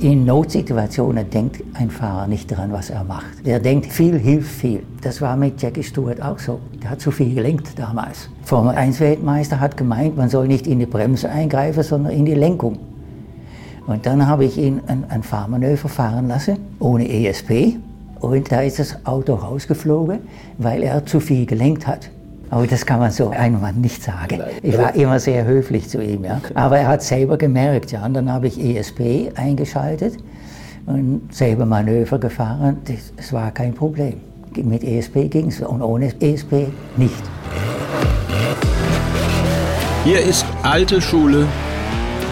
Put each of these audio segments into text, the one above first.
In Notsituationen denkt ein Fahrer nicht daran, was er macht. Der denkt, viel hilft viel. Das war mit Jackie Stewart auch so. Der hat zu viel gelenkt damals. Formel 1 Weltmeister hat gemeint, man soll nicht in die Bremse eingreifen, sondern in die Lenkung. Und dann habe ich ihn ein, ein Fahrmanöver fahren lassen, ohne ESP. Und da ist das Auto rausgeflogen, weil er zu viel gelenkt hat. Aber das kann man so einem Mann nicht sagen. Ich war immer sehr höflich zu ihm. Ja. Aber er hat selber gemerkt. Ja. Und dann habe ich ESP eingeschaltet und selber Manöver gefahren. Das, war kein Problem. Mit ESP ging es und ohne ESP nicht. Hier ist alte Schule,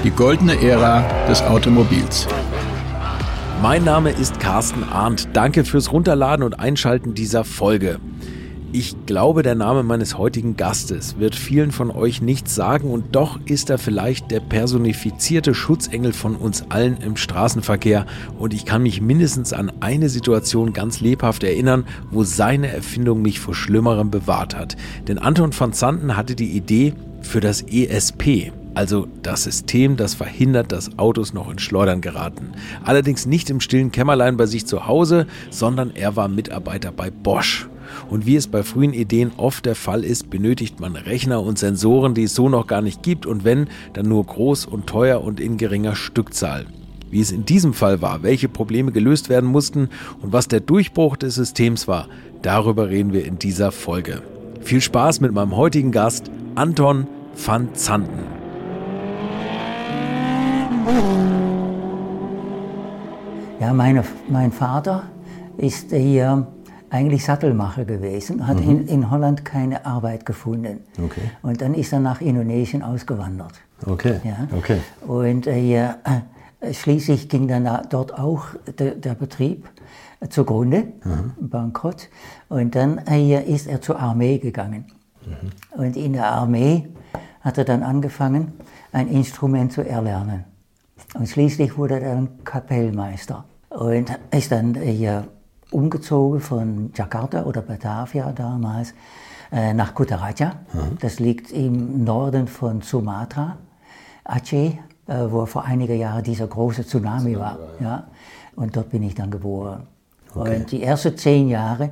die goldene Ära des Automobils. Mein Name ist Carsten Arndt. Danke fürs Runterladen und Einschalten dieser Folge. Ich glaube, der Name meines heutigen Gastes wird vielen von euch nichts sagen und doch ist er vielleicht der personifizierte Schutzengel von uns allen im Straßenverkehr und ich kann mich mindestens an eine Situation ganz lebhaft erinnern, wo seine Erfindung mich vor Schlimmerem bewahrt hat. Denn Anton van Zanten hatte die Idee für das ESP, also das System, das verhindert, dass Autos noch in Schleudern geraten. Allerdings nicht im stillen Kämmerlein bei sich zu Hause, sondern er war Mitarbeiter bei Bosch. Und wie es bei frühen Ideen oft der Fall ist, benötigt man Rechner und Sensoren, die es so noch gar nicht gibt und wenn, dann nur groß und teuer und in geringer Stückzahl. Wie es in diesem Fall war, welche Probleme gelöst werden mussten und was der Durchbruch des Systems war, darüber reden wir in dieser Folge. Viel Spaß mit meinem heutigen Gast, Anton van Zanten. Ja, meine, mein Vater ist hier eigentlich Sattelmacher gewesen, hat mhm. in, in Holland keine Arbeit gefunden. Okay. Und dann ist er nach Indonesien ausgewandert. Okay. Ja. okay. Und äh, äh, schließlich ging dann dort auch de, der Betrieb zugrunde, mhm. bankrott. Und dann äh, ist er zur Armee gegangen. Mhm. Und in der Armee hat er dann angefangen, ein Instrument zu erlernen. Und schließlich wurde er dann Kapellmeister und ist dann hier umgezogen von Jakarta oder Batavia damals äh, nach Kutaraja. Mhm. Das liegt im Norden von Sumatra, Aceh, äh, wo vor einigen Jahren dieser große Tsunami war. Ja. Und dort bin ich dann geboren. Okay. Und die ersten zehn Jahre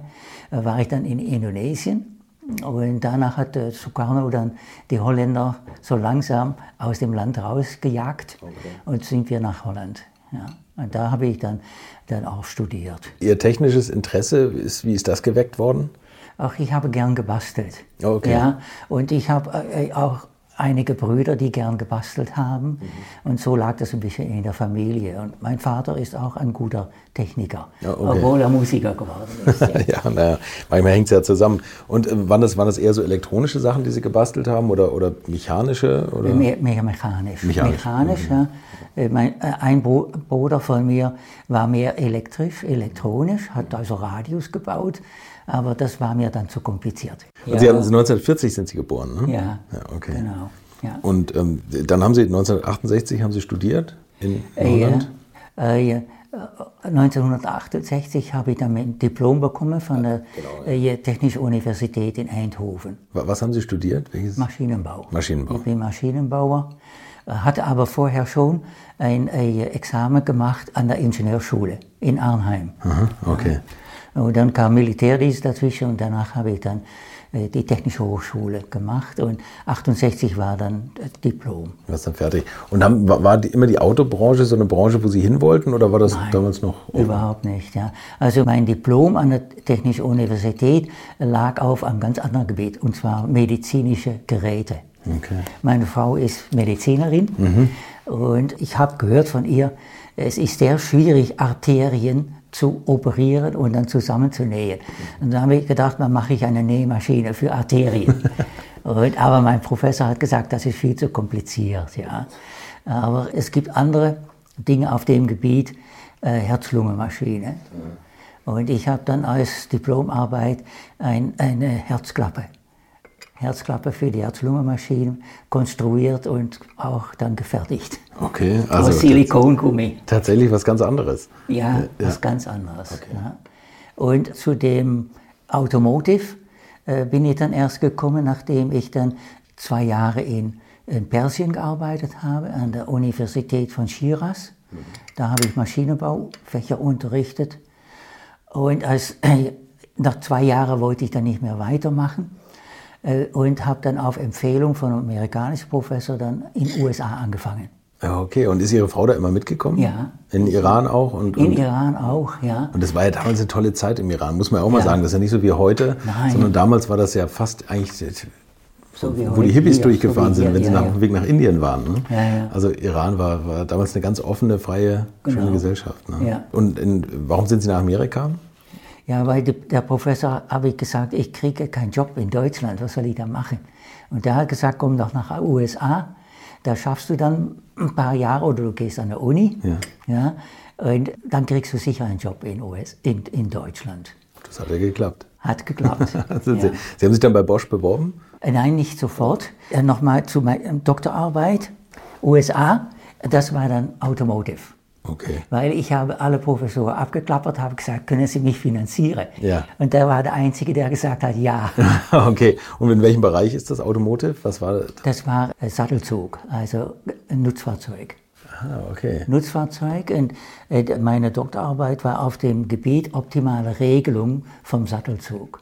äh, war ich dann in Indonesien. Und danach hat Sukarno dann die Holländer so langsam aus dem Land rausgejagt okay. und sind wir nach Holland. Ja. Und da habe ich dann, dann auch studiert. Ihr technisches Interesse, ist, wie ist das geweckt worden? Ach, ich habe gern gebastelt. Okay. Ja, und ich habe äh, auch einige Brüder, die gern gebastelt haben. Mhm. Und so lag das ein bisschen in der Familie. Und mein Vater ist auch ein guter Techniker, ja, okay. obwohl er Musiker geworden ist. Ja, ja naja, manchmal hängt es ja zusammen. Und äh, waren, das, waren das eher so elektronische Sachen, die Sie gebastelt haben oder, oder mechanische? Oder? Mehr, mehr mechanisch. Mechanisch, mechanisch mhm. ja. Äh, mein, äh, ein Bruder von mir war mehr elektrisch, elektronisch, hat also Radios gebaut aber das war mir dann zu kompliziert. Und Sie haben 1940 sind Sie geboren, ne? Ja, ja okay. genau. Ja. Und ähm, dann haben Sie 1968 haben Sie studiert in Holland? Äh, ja. 1968 äh, habe ich dann ein Diplom bekommen von der genau, ja. Äh, Technischen Universität in Eindhoven. Was haben Sie studiert? Welches? Maschinenbau. Maschinenbau. Ich bin Maschinenbauer, hatte aber vorher schon ein Examen gemacht an der Ingenieurschule in Arnheim. Aha, okay. Und dann kam Militärdienst dazwischen und danach habe ich dann äh, die Technische Hochschule gemacht und 68 war dann das Diplom. Du warst dann fertig. Und haben, war die, immer die Autobranche so eine Branche, wo Sie hin wollten oder war das Nein, damals noch? Offen? Überhaupt nicht. Ja. Also mein Diplom an der Technischen Universität lag auf einem ganz anderen Gebiet und zwar medizinische Geräte. Okay. Meine Frau ist Medizinerin mhm. und ich habe gehört von ihr, es ist sehr schwierig, Arterien zu operieren und dann zusammenzunähen. Und dann habe ich gedacht, dann mache ich eine Nähmaschine für Arterien. und, aber mein Professor hat gesagt, das ist viel zu kompliziert. Ja. Aber es gibt andere Dinge auf dem Gebiet, äh, Herz-Lunge-Maschine. Und ich habe dann als Diplomarbeit ein, eine Herzklappe Herzklappe für die Herz-Lunge-Maschine konstruiert und auch dann gefertigt. Okay, also Aus Silikongummi. Tatsächlich was ganz anderes. Ja, ja. was ganz anderes. Okay. Ja. Und zu dem Automotive äh, bin ich dann erst gekommen, nachdem ich dann zwei Jahre in in Persien gearbeitet habe, an der Universität von Shiraz. Da habe ich Maschinenbaufächer unterrichtet. Und als, nach zwei Jahren wollte ich dann nicht mehr weitermachen äh, und habe dann auf Empfehlung von einem amerikanischen Professor dann in den USA angefangen. Ja, okay. Und ist Ihre Frau da immer mitgekommen? Ja. In Iran auch? Und, In und, Iran auch, ja. und das war ja damals eine tolle Zeit im Iran, muss man ja auch mal Ja. sagen. Das ist ja nicht so wie heute, Nein. sondern damals war das ja fast eigentlich, So wo die Hippies hier, durchgefahren so sind, hier, wenn sie ja, nach ja. dem Weg nach Indien waren. Ne? Ja, ja. Also Iran war, war damals eine ganz offene, freie, schöne Genau. Gesellschaft. Ne? Ja. Und in, warum sind Sie nach Amerika? Ja, weil de- der Professor habe ich gesagt, ich kriege keinen Job in Deutschland, was soll ich da machen? Und der hat gesagt, komm doch nach USA, da schaffst du dann ein paar Jahre oder du gehst an der Uni, ja. und dann kriegst du sicher einen Job in, US, in, in Deutschland. Das hat ja geklappt. Hat geklappt. Also ja. Sie, Sie haben sich dann bei Bosch beworben? Nein, nicht sofort. Äh, Nochmal zu meiner Doktorarbeit, USA, das war dann Automotive. Okay. Weil ich habe alle Professoren abgeklappert, habe gesagt, können Sie mich finanzieren? Ja. Und der war der Einzige, der gesagt hat, ja. okay. Und in welchem Bereich ist das Automotive? Was war das? Das war äh, Sattelzug, also ein Nutzfahrzeug. Ah, okay. Nutzfahrzeug und äh, meine Doktorarbeit war auf dem Gebiet optimale Regelung vom Sattelzug.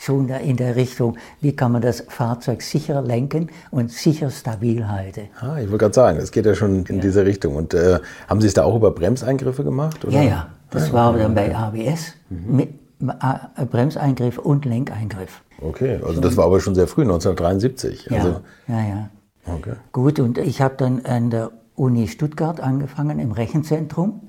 Schon da in der Richtung, wie kann man das Fahrzeug sicher lenken und sicher stabil halten. Ah, ich wollte gerade sagen, es geht ja schon in diese Richtung. Und äh, haben Sie es da auch über Bremseingriffe gemacht? Oder? Ja, ja, das war dann bei ABS, mit äh, Bremseingriff und Lenkeingriff. Okay, also das war aber schon sehr früh, 1973. Ja, Also, ja, ja. okay. Gut, und ich habe dann an der Uni Stuttgart angefangen im Rechenzentrum.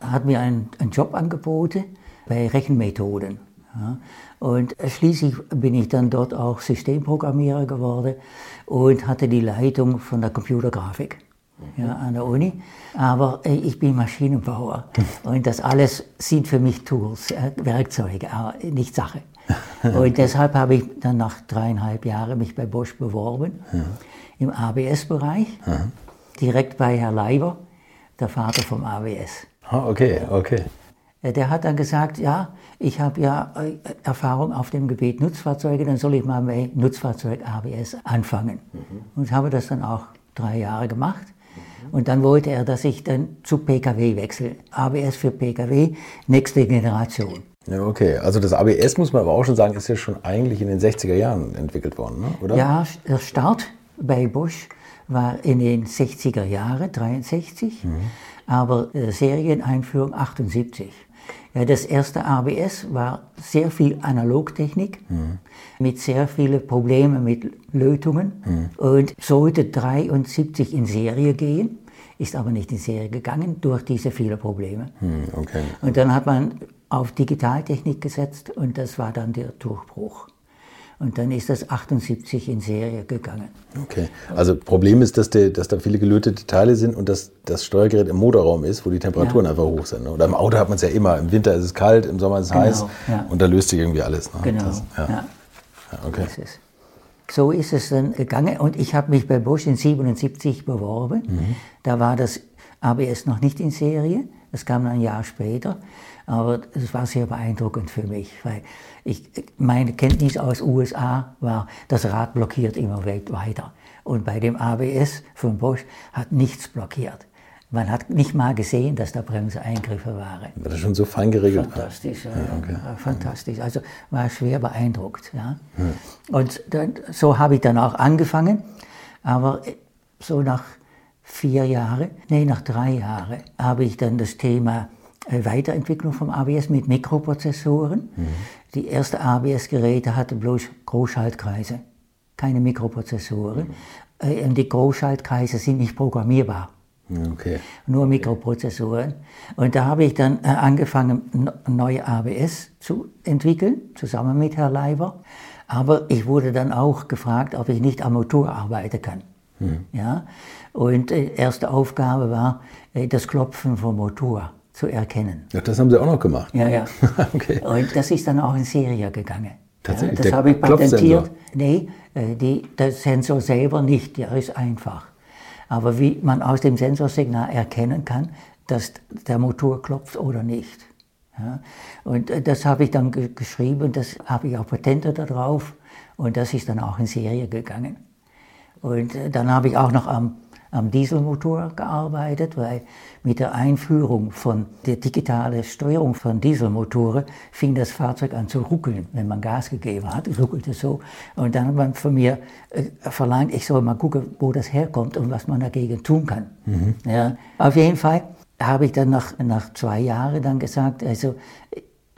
Hat mir einen, einen Job angeboten bei Rechenmethoden. Ja. Und schließlich bin ich dann dort auch Systemprogrammierer geworden und hatte die Leitung von der Computergrafik ja, an der Uni. Aber äh, ich bin Maschinenbauer und das alles sind für mich Tools, äh, Werkzeuge, aber nicht Sache. Und deshalb habe ich dann nach dreieinhalb Jahren mich bei Bosch beworben im ABS-Bereich, direkt bei Herr Leiber, der Vater vom ABS. Ah, okay, okay. Äh, Der hat dann gesagt, ja, ich habe ja äh, Erfahrung auf dem Gebiet Nutzfahrzeuge, dann soll ich mal bei Nutzfahrzeug ABS anfangen. Und habe das dann auch drei Jahre gemacht. Und dann wollte er, dass ich dann zu PKW wechsle. ABS für PKW, nächste Generation. Ja, okay. Also das ABS, muss man aber auch schon sagen, ist ja schon eigentlich in den 60er Jahren entwickelt worden, ne? oder? Ja, der Start bei Bosch war in den 60er Jahren, 63, aber äh, Serieneinführung 78. Ja, das erste ABS war sehr viel Analogtechnik mit sehr vielen Problemen mit Lötungen und sollte 73 in Serie gehen, ist aber nicht in Serie gegangen durch diese vielen Probleme. Hm, okay. Und dann hat man auf Digitaltechnik gesetzt und das war dann der Durchbruch. Und dann ist das 78 in Serie gegangen. Okay. Also Problem ist, dass, der, dass da viele gelötete Teile sind und dass das Steuergerät im Motorraum ist, wo die Temperaturen Ja. einfach hoch sind. ne? Oder im Auto hat man es ja immer. Im Winter ist es kalt, im Sommer ist es Genau, heiß ja. und da löst sich irgendwie alles. Ne? Genau. Das, ja. okay. Ist. So ist es dann gegangen und ich habe mich bei Bosch in 77 beworben. Da war das ABS noch nicht in Serie, das kam ein Jahr später. Aber es war sehr beeindruckend für mich, weil ich, meine Kenntnis aus USA war, das Rad blockiert immer weit weiter. Und bei dem ABS von Bosch hat nichts blockiert. Man hat nicht mal gesehen, dass da Bremseeingriffe waren. Weil das schon so fein geregelt war. Fantastisch, ja, ja, fantastisch. Also war schwer beeindruckt. Ja. Und dann, so habe ich dann auch angefangen, aber so nach vier Jahren, nee, nach drei Jahren, habe ich dann das Thema Weiterentwicklung vom ABS mit Mikroprozessoren. Die ersten ABS-Geräte hatten bloß Großschaltkreise, keine Mikroprozessoren. Äh, Und die Großschaltkreise sind nicht programmierbar Okay. nur Mikroprozessoren. Und da habe ich dann äh, angefangen, neue ABS zu entwickeln, zusammen mit Herrn Leiber. Aber ich wurde dann auch gefragt, ob ich nicht am Motor arbeiten kann. Ja? Und äh, erste Aufgabe war, äh, das Klopfen vom Motor zu erkennen. Ja, das haben Sie auch noch gemacht. Ja, ja. okay. Und das ist dann auch in Serie gegangen. Tatsächlich, Ja, das habe ich patentiert. Nee, äh, die, der Sensor selber nicht, der ist einfach. Aber wie man aus dem Sensorsignal erkennen kann, dass der Motor klopft oder nicht. Ja? Und äh, das habe ich dann ge geschrieben, das habe ich auch Patente darauf und das ist dann auch in Serie gegangen. Und äh, dann habe ich auch noch am, am Dieselmotor gearbeitet, weil mit der Einführung von der digitalen Steuerung von Dieselmotoren fing das Fahrzeug an zu ruckeln, wenn man Gas gegeben hat. Es ruckelte so. Und dann hat man von mir äh, verlangt, ich soll mal gucken, wo das herkommt und was man dagegen tun kann. Mhm. Ja, auf jeden Fall habe ich dann nach, nach zwei Jahren dann gesagt, also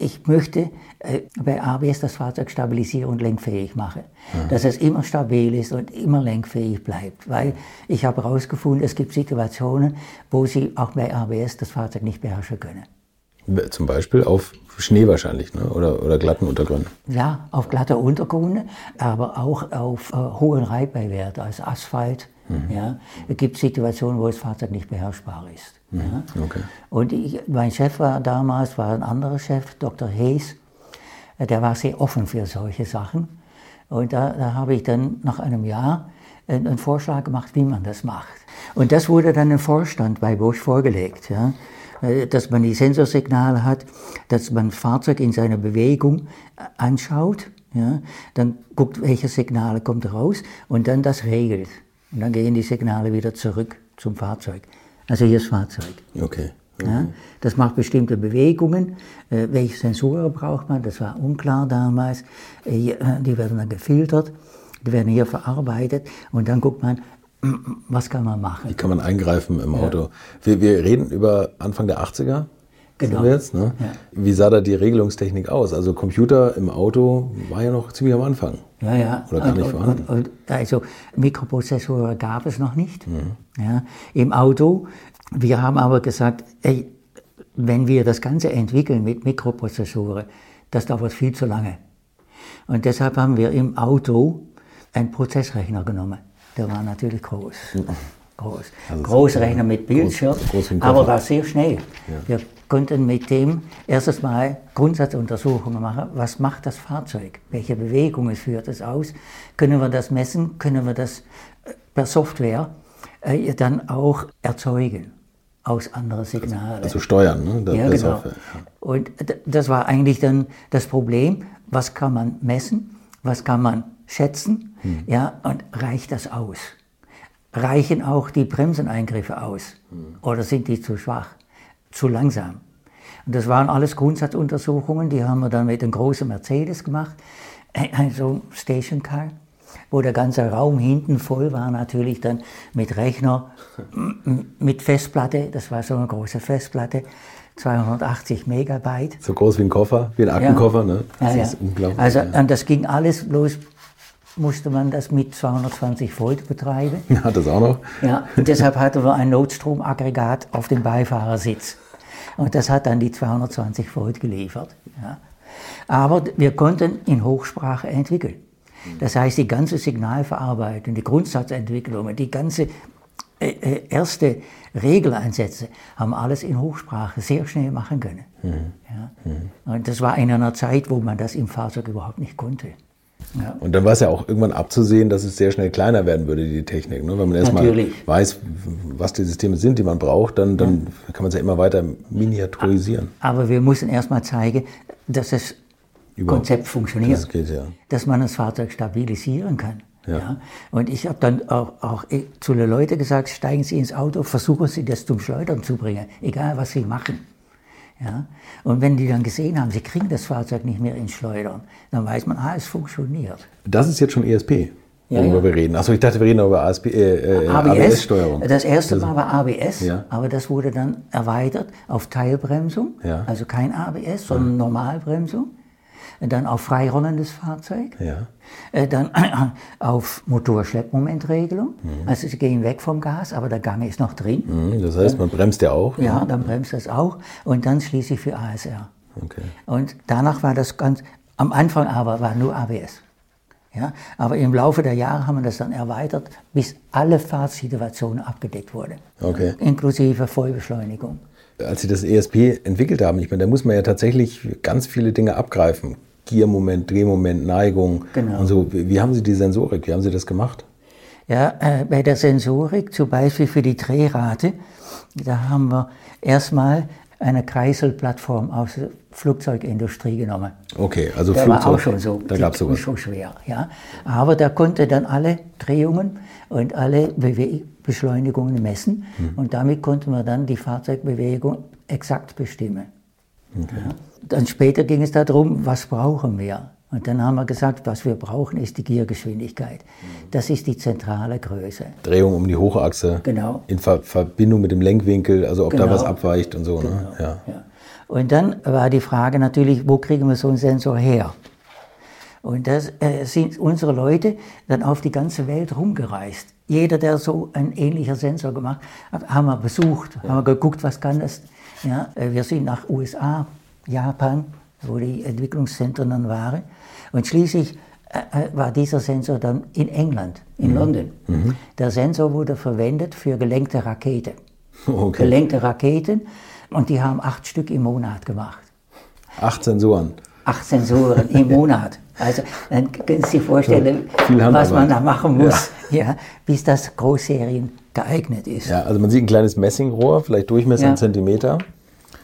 ich möchte äh, bei ABS das Fahrzeug stabilisieren und lenkfähig machen. Ja. Dass es immer stabil ist und immer lenkfähig bleibt. Weil ich habe herausgefunden, es gibt Situationen, wo Sie auch bei ABS das Fahrzeug nicht beherrschen können. Zum Beispiel auf Schnee wahrscheinlich ne? oder, oder glatten Untergründen. Ja, auf glatter Untergründe, aber auch auf äh, hohen Reibeiwerten, also Asphalt. Mhm. Ja. Es gibt Situationen, wo das Fahrzeug nicht beherrschbar ist. Mhm. Ja. Okay. Und ich, mein Chef war damals, war ein anderer Chef, Dr. Hayes, äh, der war sehr offen für solche Sachen. Und da, da habe ich dann nach einem Jahr einen, einen, Vorschlag gemacht, wie man das macht. Und das wurde dann im Vorstand bei Bosch vorgelegt. Ja. Äh, dass man die Sensorsignale hat, dass man das Fahrzeug in seiner Bewegung äh, anschaut, ja, dann guckt, welche Signale kommt raus und dann das regelt. Und dann gehen die Signale wieder zurück zum Fahrzeug. Also hier das Fahrzeug. Okay. Ja, das macht bestimmte Bewegungen. Äh, welche Sensoren braucht man? Das war unklar damals. Äh, die werden dann gefiltert, die werden hier verarbeitet und dann guckt man, was kann man machen. Wie kann man eingreifen im Auto? Ja. Wir, wir, reden über Anfang der 80er. Genau. Jetzt, ne? ja. Wie sah da die Regelungstechnik aus? Also Computer im Auto war ja noch ziemlich am Anfang. Ja, ja. Oder gar und, nicht vorhanden. Und, und, also Mikroprozessoren gab es noch nicht mhm. ja, im Auto. Wir haben aber gesagt, ey, wenn wir das Ganze entwickeln mit Mikroprozessoren, das dauert viel zu lange. Und deshalb haben wir im Auto einen Prozessrechner genommen. Der war natürlich groß. Mhm. Groß. Also Großrechner mit Bildschirm, groß, groß aber war sehr schnell. Ja. Wir konnten mit dem erstes Mal Grundsatzuntersuchungen machen. Was macht das Fahrzeug? Welche Bewegungen führt es aus? Können wir das messen? Können wir das äh, per Software äh, dann auch erzeugen? aus anderen Signalen. Also, steuern, ne? Das ja, genau. Software, ja. Und das war eigentlich dann das Problem, was kann man messen, was kann man schätzen, hm. ja, und reicht das aus? Reichen auch die Bremseneingriffe aus? Hm. Oder sind die zu schwach? zu langsam. Und das waren alles Grundsatzuntersuchungen, die haben wir dann mit einem großen Mercedes gemacht, also Stationcar, wo der ganze Raum hinten voll war, natürlich dann mit Rechner, mit Festplatte, das war so eine große Festplatte, 280 Megabyte. So groß wie ein Koffer, wie ein Aktenkoffer, ja. ne? Das ja, ist ja. unglaublich. Also, und das ging alles los musste man das mit 220 Volt betreiben. Ja, das auch noch. Ja, und deshalb hatten wir ein Notstromaggregat auf dem Beifahrersitz. Und das hat dann die 220 Volt geliefert. Ja. Aber wir konnten in Hochsprache entwickeln. Das heißt, die ganze Signalverarbeitung, die Grundsatzentwicklungen, die ganze äh, äh, erste Regeleinsätze haben alles in Hochsprache sehr schnell machen können. Mhm. Ja. Mhm. Und das war in einer Zeit, wo man das im Fahrzeug überhaupt nicht konnte. Ja. Und dann war es ja auch irgendwann abzusehen, dass es sehr schnell kleiner werden würde, die Technik. Ne? Wenn man erstmal weiß, was die Systeme sind, die man braucht, dann, dann ja. kann man es ja immer weiter miniaturisieren. Aber wir müssen erstmal zeigen, dass das Überhaupt. Konzept funktioniert. Das geht, ja. Dass man das Fahrzeug stabilisieren kann. Ja. ja. Und ich habe dann auch, auch zu den Leuten gesagt, steigen Sie ins Auto, versuchen Sie das zum Schleudern zu bringen, egal was Sie machen. Ja? Und wenn die dann gesehen haben, sie kriegen das Fahrzeug nicht mehr ins Schleudern, dann weiß man, ah, es funktioniert. Das ist jetzt schon ESP, worüber ja. wir reden. Achso, ich dachte, wir reden über ASP, äh, ABS-Steuerung. ABS das erste Mal war ABS, ja. aber das wurde dann erweitert auf Teilbremsung, ja. also kein ABS, sondern Normalbremsung dann auf freirollendes Fahrzeug, ja. Äh, dann auf Motorschleppmomentregelung. Mhm. Also sie gehen weg vom Gas, aber der Gang ist noch drin. Mhm, das heißt, man bremst ja auch. Ja, dann bremst das auch und dann schließlich für ASR. Okay. Und danach war das ganz, am Anfang aber war nur ABS. Ja, aber im Laufe der Jahre haben wir das dann erweitert, bis alle Fahrtsituationen abgedeckt wurden. Okay. Inklusive Vollbeschleunigung. Als Sie das ESP entwickelt haben, ich meine, da muss man ja tatsächlich ganz viele Dinge abgreifen. Giermoment, Drehmoment, Neigung genau. und so. Wie haben Sie die Sensorik, wie haben Sie das gemacht? Ja, äh, bei der Sensorik, zum Beispiel für die Drehrate, da haben wir erstmal eine Kreiselplattform aus der Flugzeugindustrie genommen. Okay, also der Flugzeug. war auch schon so, Da gab es sowas. schon schwer, ja. Aber der konnte dann alle Drehungen und alle Bewe Beschleunigungen messen Mhm. und damit konnte man dann die Fahrzeugbewegung exakt bestimmen. Ja. Dann später ging es darum, was brauchen wir? Und dann haben wir gesagt, was wir brauchen, ist die Giergeschwindigkeit. Das ist die zentrale Größe. Drehung um die Hochachse. Genau. In Ver Verbindung mit dem Lenkwinkel, also ob da Genau. was abweicht und so. Ne? Ja. Ja. Und dann war die Frage natürlich, wo kriegen wir so einen Sensor her? Und da äh, sind unsere Leute dann auf die ganze Welt rumgereist. Jeder, der so ein ähnlicher Sensor gemacht hat, haben wir besucht, haben wir geguckt, was kann das. Ja, äh, wir sind nach USA, Japan, wo die Entwicklungszentren dann waren. Und schließlich äh, äh, war dieser Sensor dann in England, in London. Der Sensor wurde verwendet für gelenkte Raketen. Okay. Gelenkte Raketen und die haben acht Stück im Monat gemacht. Acht Sensoren. Acht Sensoren im Monat. Also dann können Sie sich vorstellen, Viel was man da machen muss, ja. bis das Großserien geeignet ist. Ja, also man sieht ein kleines Messingrohr, vielleicht Durchmesser Ja. einen Zentimeter,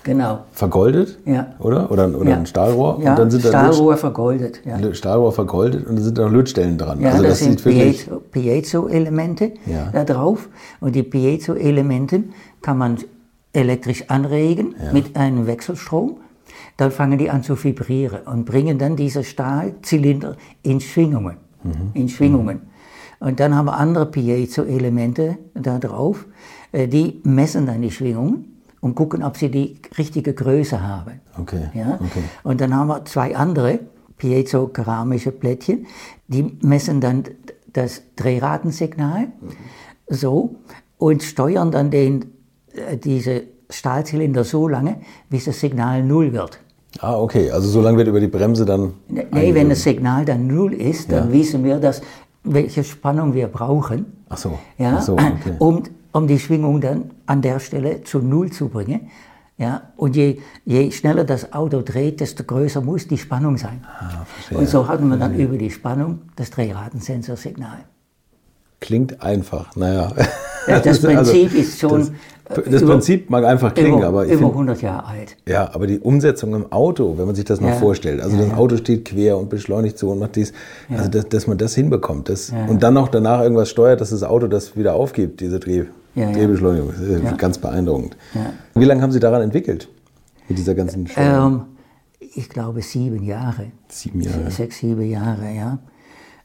Genau. vergoldet, Ja. oder? Oder, oder Ja. ein Stahlrohr. Ja, und dann sind da Stahlrohr vergoldet. Ja. Stahlrohr vergoldet und dann sind da noch Lötstellen dran. Ja, also das, das, sind Piezo-Elemente Ja. da drauf. Und die Piezo-Elemente kann man elektrisch anregen mit einem Wechselstrom. Dann fangen die an zu vibrieren und bringen dann diese Stahlzylinder in Schwingungen. Mhm. In Schwingungen. Und dann haben wir andere Piezo-Elemente da drauf. äh, Die messen dann die Schwingungen und gucken, ob sie die richtige Größe haben. Okay. Ja? okay. Und dann haben wir zwei andere piezo-keramische Plättchen, die messen dann das Drehratensignal so und steuern dann den, äh, diese Stahlzylinder so lange, bis das Signal null wird. Ah, okay. Also so lange wird über die Bremse dann. Nee, wenn das Signal dann null ist, dann Ja. wissen wir, dass, welche Spannung wir brauchen, Ach so. ja, Ach so, okay. um, um die Schwingung dann an der Stelle zu Null zu bringen. Ja, und je, je schneller das Auto dreht, desto größer muss die Spannung sein. Ah, und so hatten wir dann über die Spannung das Drehratensensorsignal. Klingt einfach. Naja. Ja, das Also, Prinzip ist schon Das, das über- Prinzip mag einfach klingen, über, aber ich über finde. 100 Jahre alt. Ja, aber die Umsetzung im Auto, wenn man sich das mal Ja. vorstellt, also Ja, das. Auto steht quer und beschleunigt so und macht dies, also dass, dass man das hinbekommt, das, und dann noch danach irgendwas steuert, dass das Auto das wieder aufgibt, diese Dreh, Ja, ist Ja. ganz beeindruckend. Wie lange haben Sie daran entwickelt? Mit dieser ganzen? Ähm, ich glaube sieben Jahre. Sieben Jahre. Sechs, sieben Jahre, ja.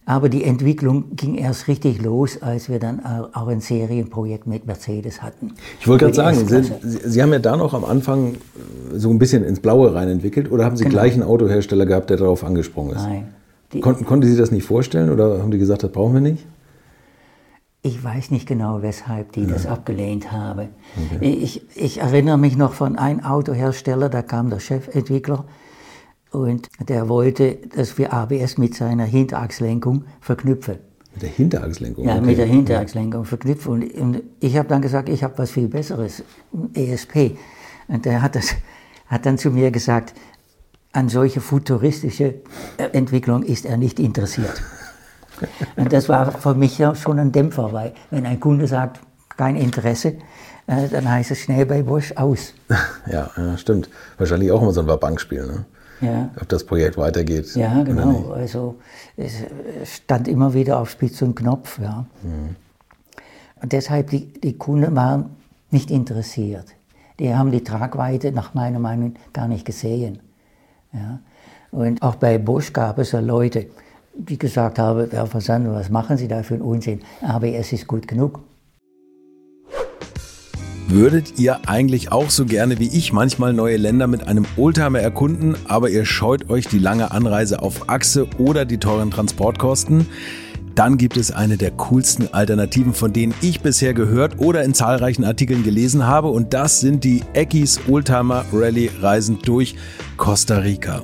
Aber die Entwicklung ging erst richtig los, als wir dann auch ein Serienprojekt mit Mercedes hatten. Ich wollte gerade sagen, Sie. Sie, haben ja da noch am Anfang äh, so ein bisschen ins Blaue rein entwickelt oder haben Sie gleich einen Autohersteller gehabt, der darauf angesprungen ist? Genau. Nein. Die, Konnten, konnten Sie das nicht vorstellen oder haben die gesagt, das brauchen wir nicht? Ich weiß nicht genau, weshalb die das abgelehnt haben. Ich, ich erinnere mich noch von einem Autohersteller, da kam der Chefentwickler und der wollte, dass wir ABS mit seiner Hinterachslenkung verknüpfen. Mit der Hinterachslenkung? Ja, okay. mit der Hinterachslenkung verknüpfen. Und, und ich habe dann gesagt, ich habe was viel Besseres, ESP. Und der hat, das, hat dann zu mir gesagt, an solche futuristische äh, Entwicklung ist er nicht interessiert. Und das war für mich ja schon ein Dämpfer, weil wenn ein Kunde sagt, kein Interesse, äh, dann heißt es schnell bei Bosch aus. Ja, ja, stimmt. Wahrscheinlich auch immer so ein Bankspiel, ne? Ja. Ob das Projekt weitergeht. Ja, genau. Also es stand immer wieder auf Spitz und Knopf. Ja. Und deshalb, die, die Kunden waren nicht interessiert. Die haben die Tragweite nach meiner Meinung gar nicht gesehen. Ja. Und auch bei Bosch gab es ja Leute, die gesagt haben, Herr Versander, was machen Sie da für einen Unsinn? ABS ist gut genug. Würdet ihr eigentlich auch so gerne wie ich manchmal neue Länder mit einem Oldtimer erkunden, aber ihr scheut euch die lange Anreise auf Achse oder die teuren Transportkosten? Dann gibt es eine der coolsten Alternativen, von denen ich bisher gehört oder in zahlreichen Artikeln gelesen habe und das sind die Eckis Oldtimer Rally Reisen durch Costa Rica.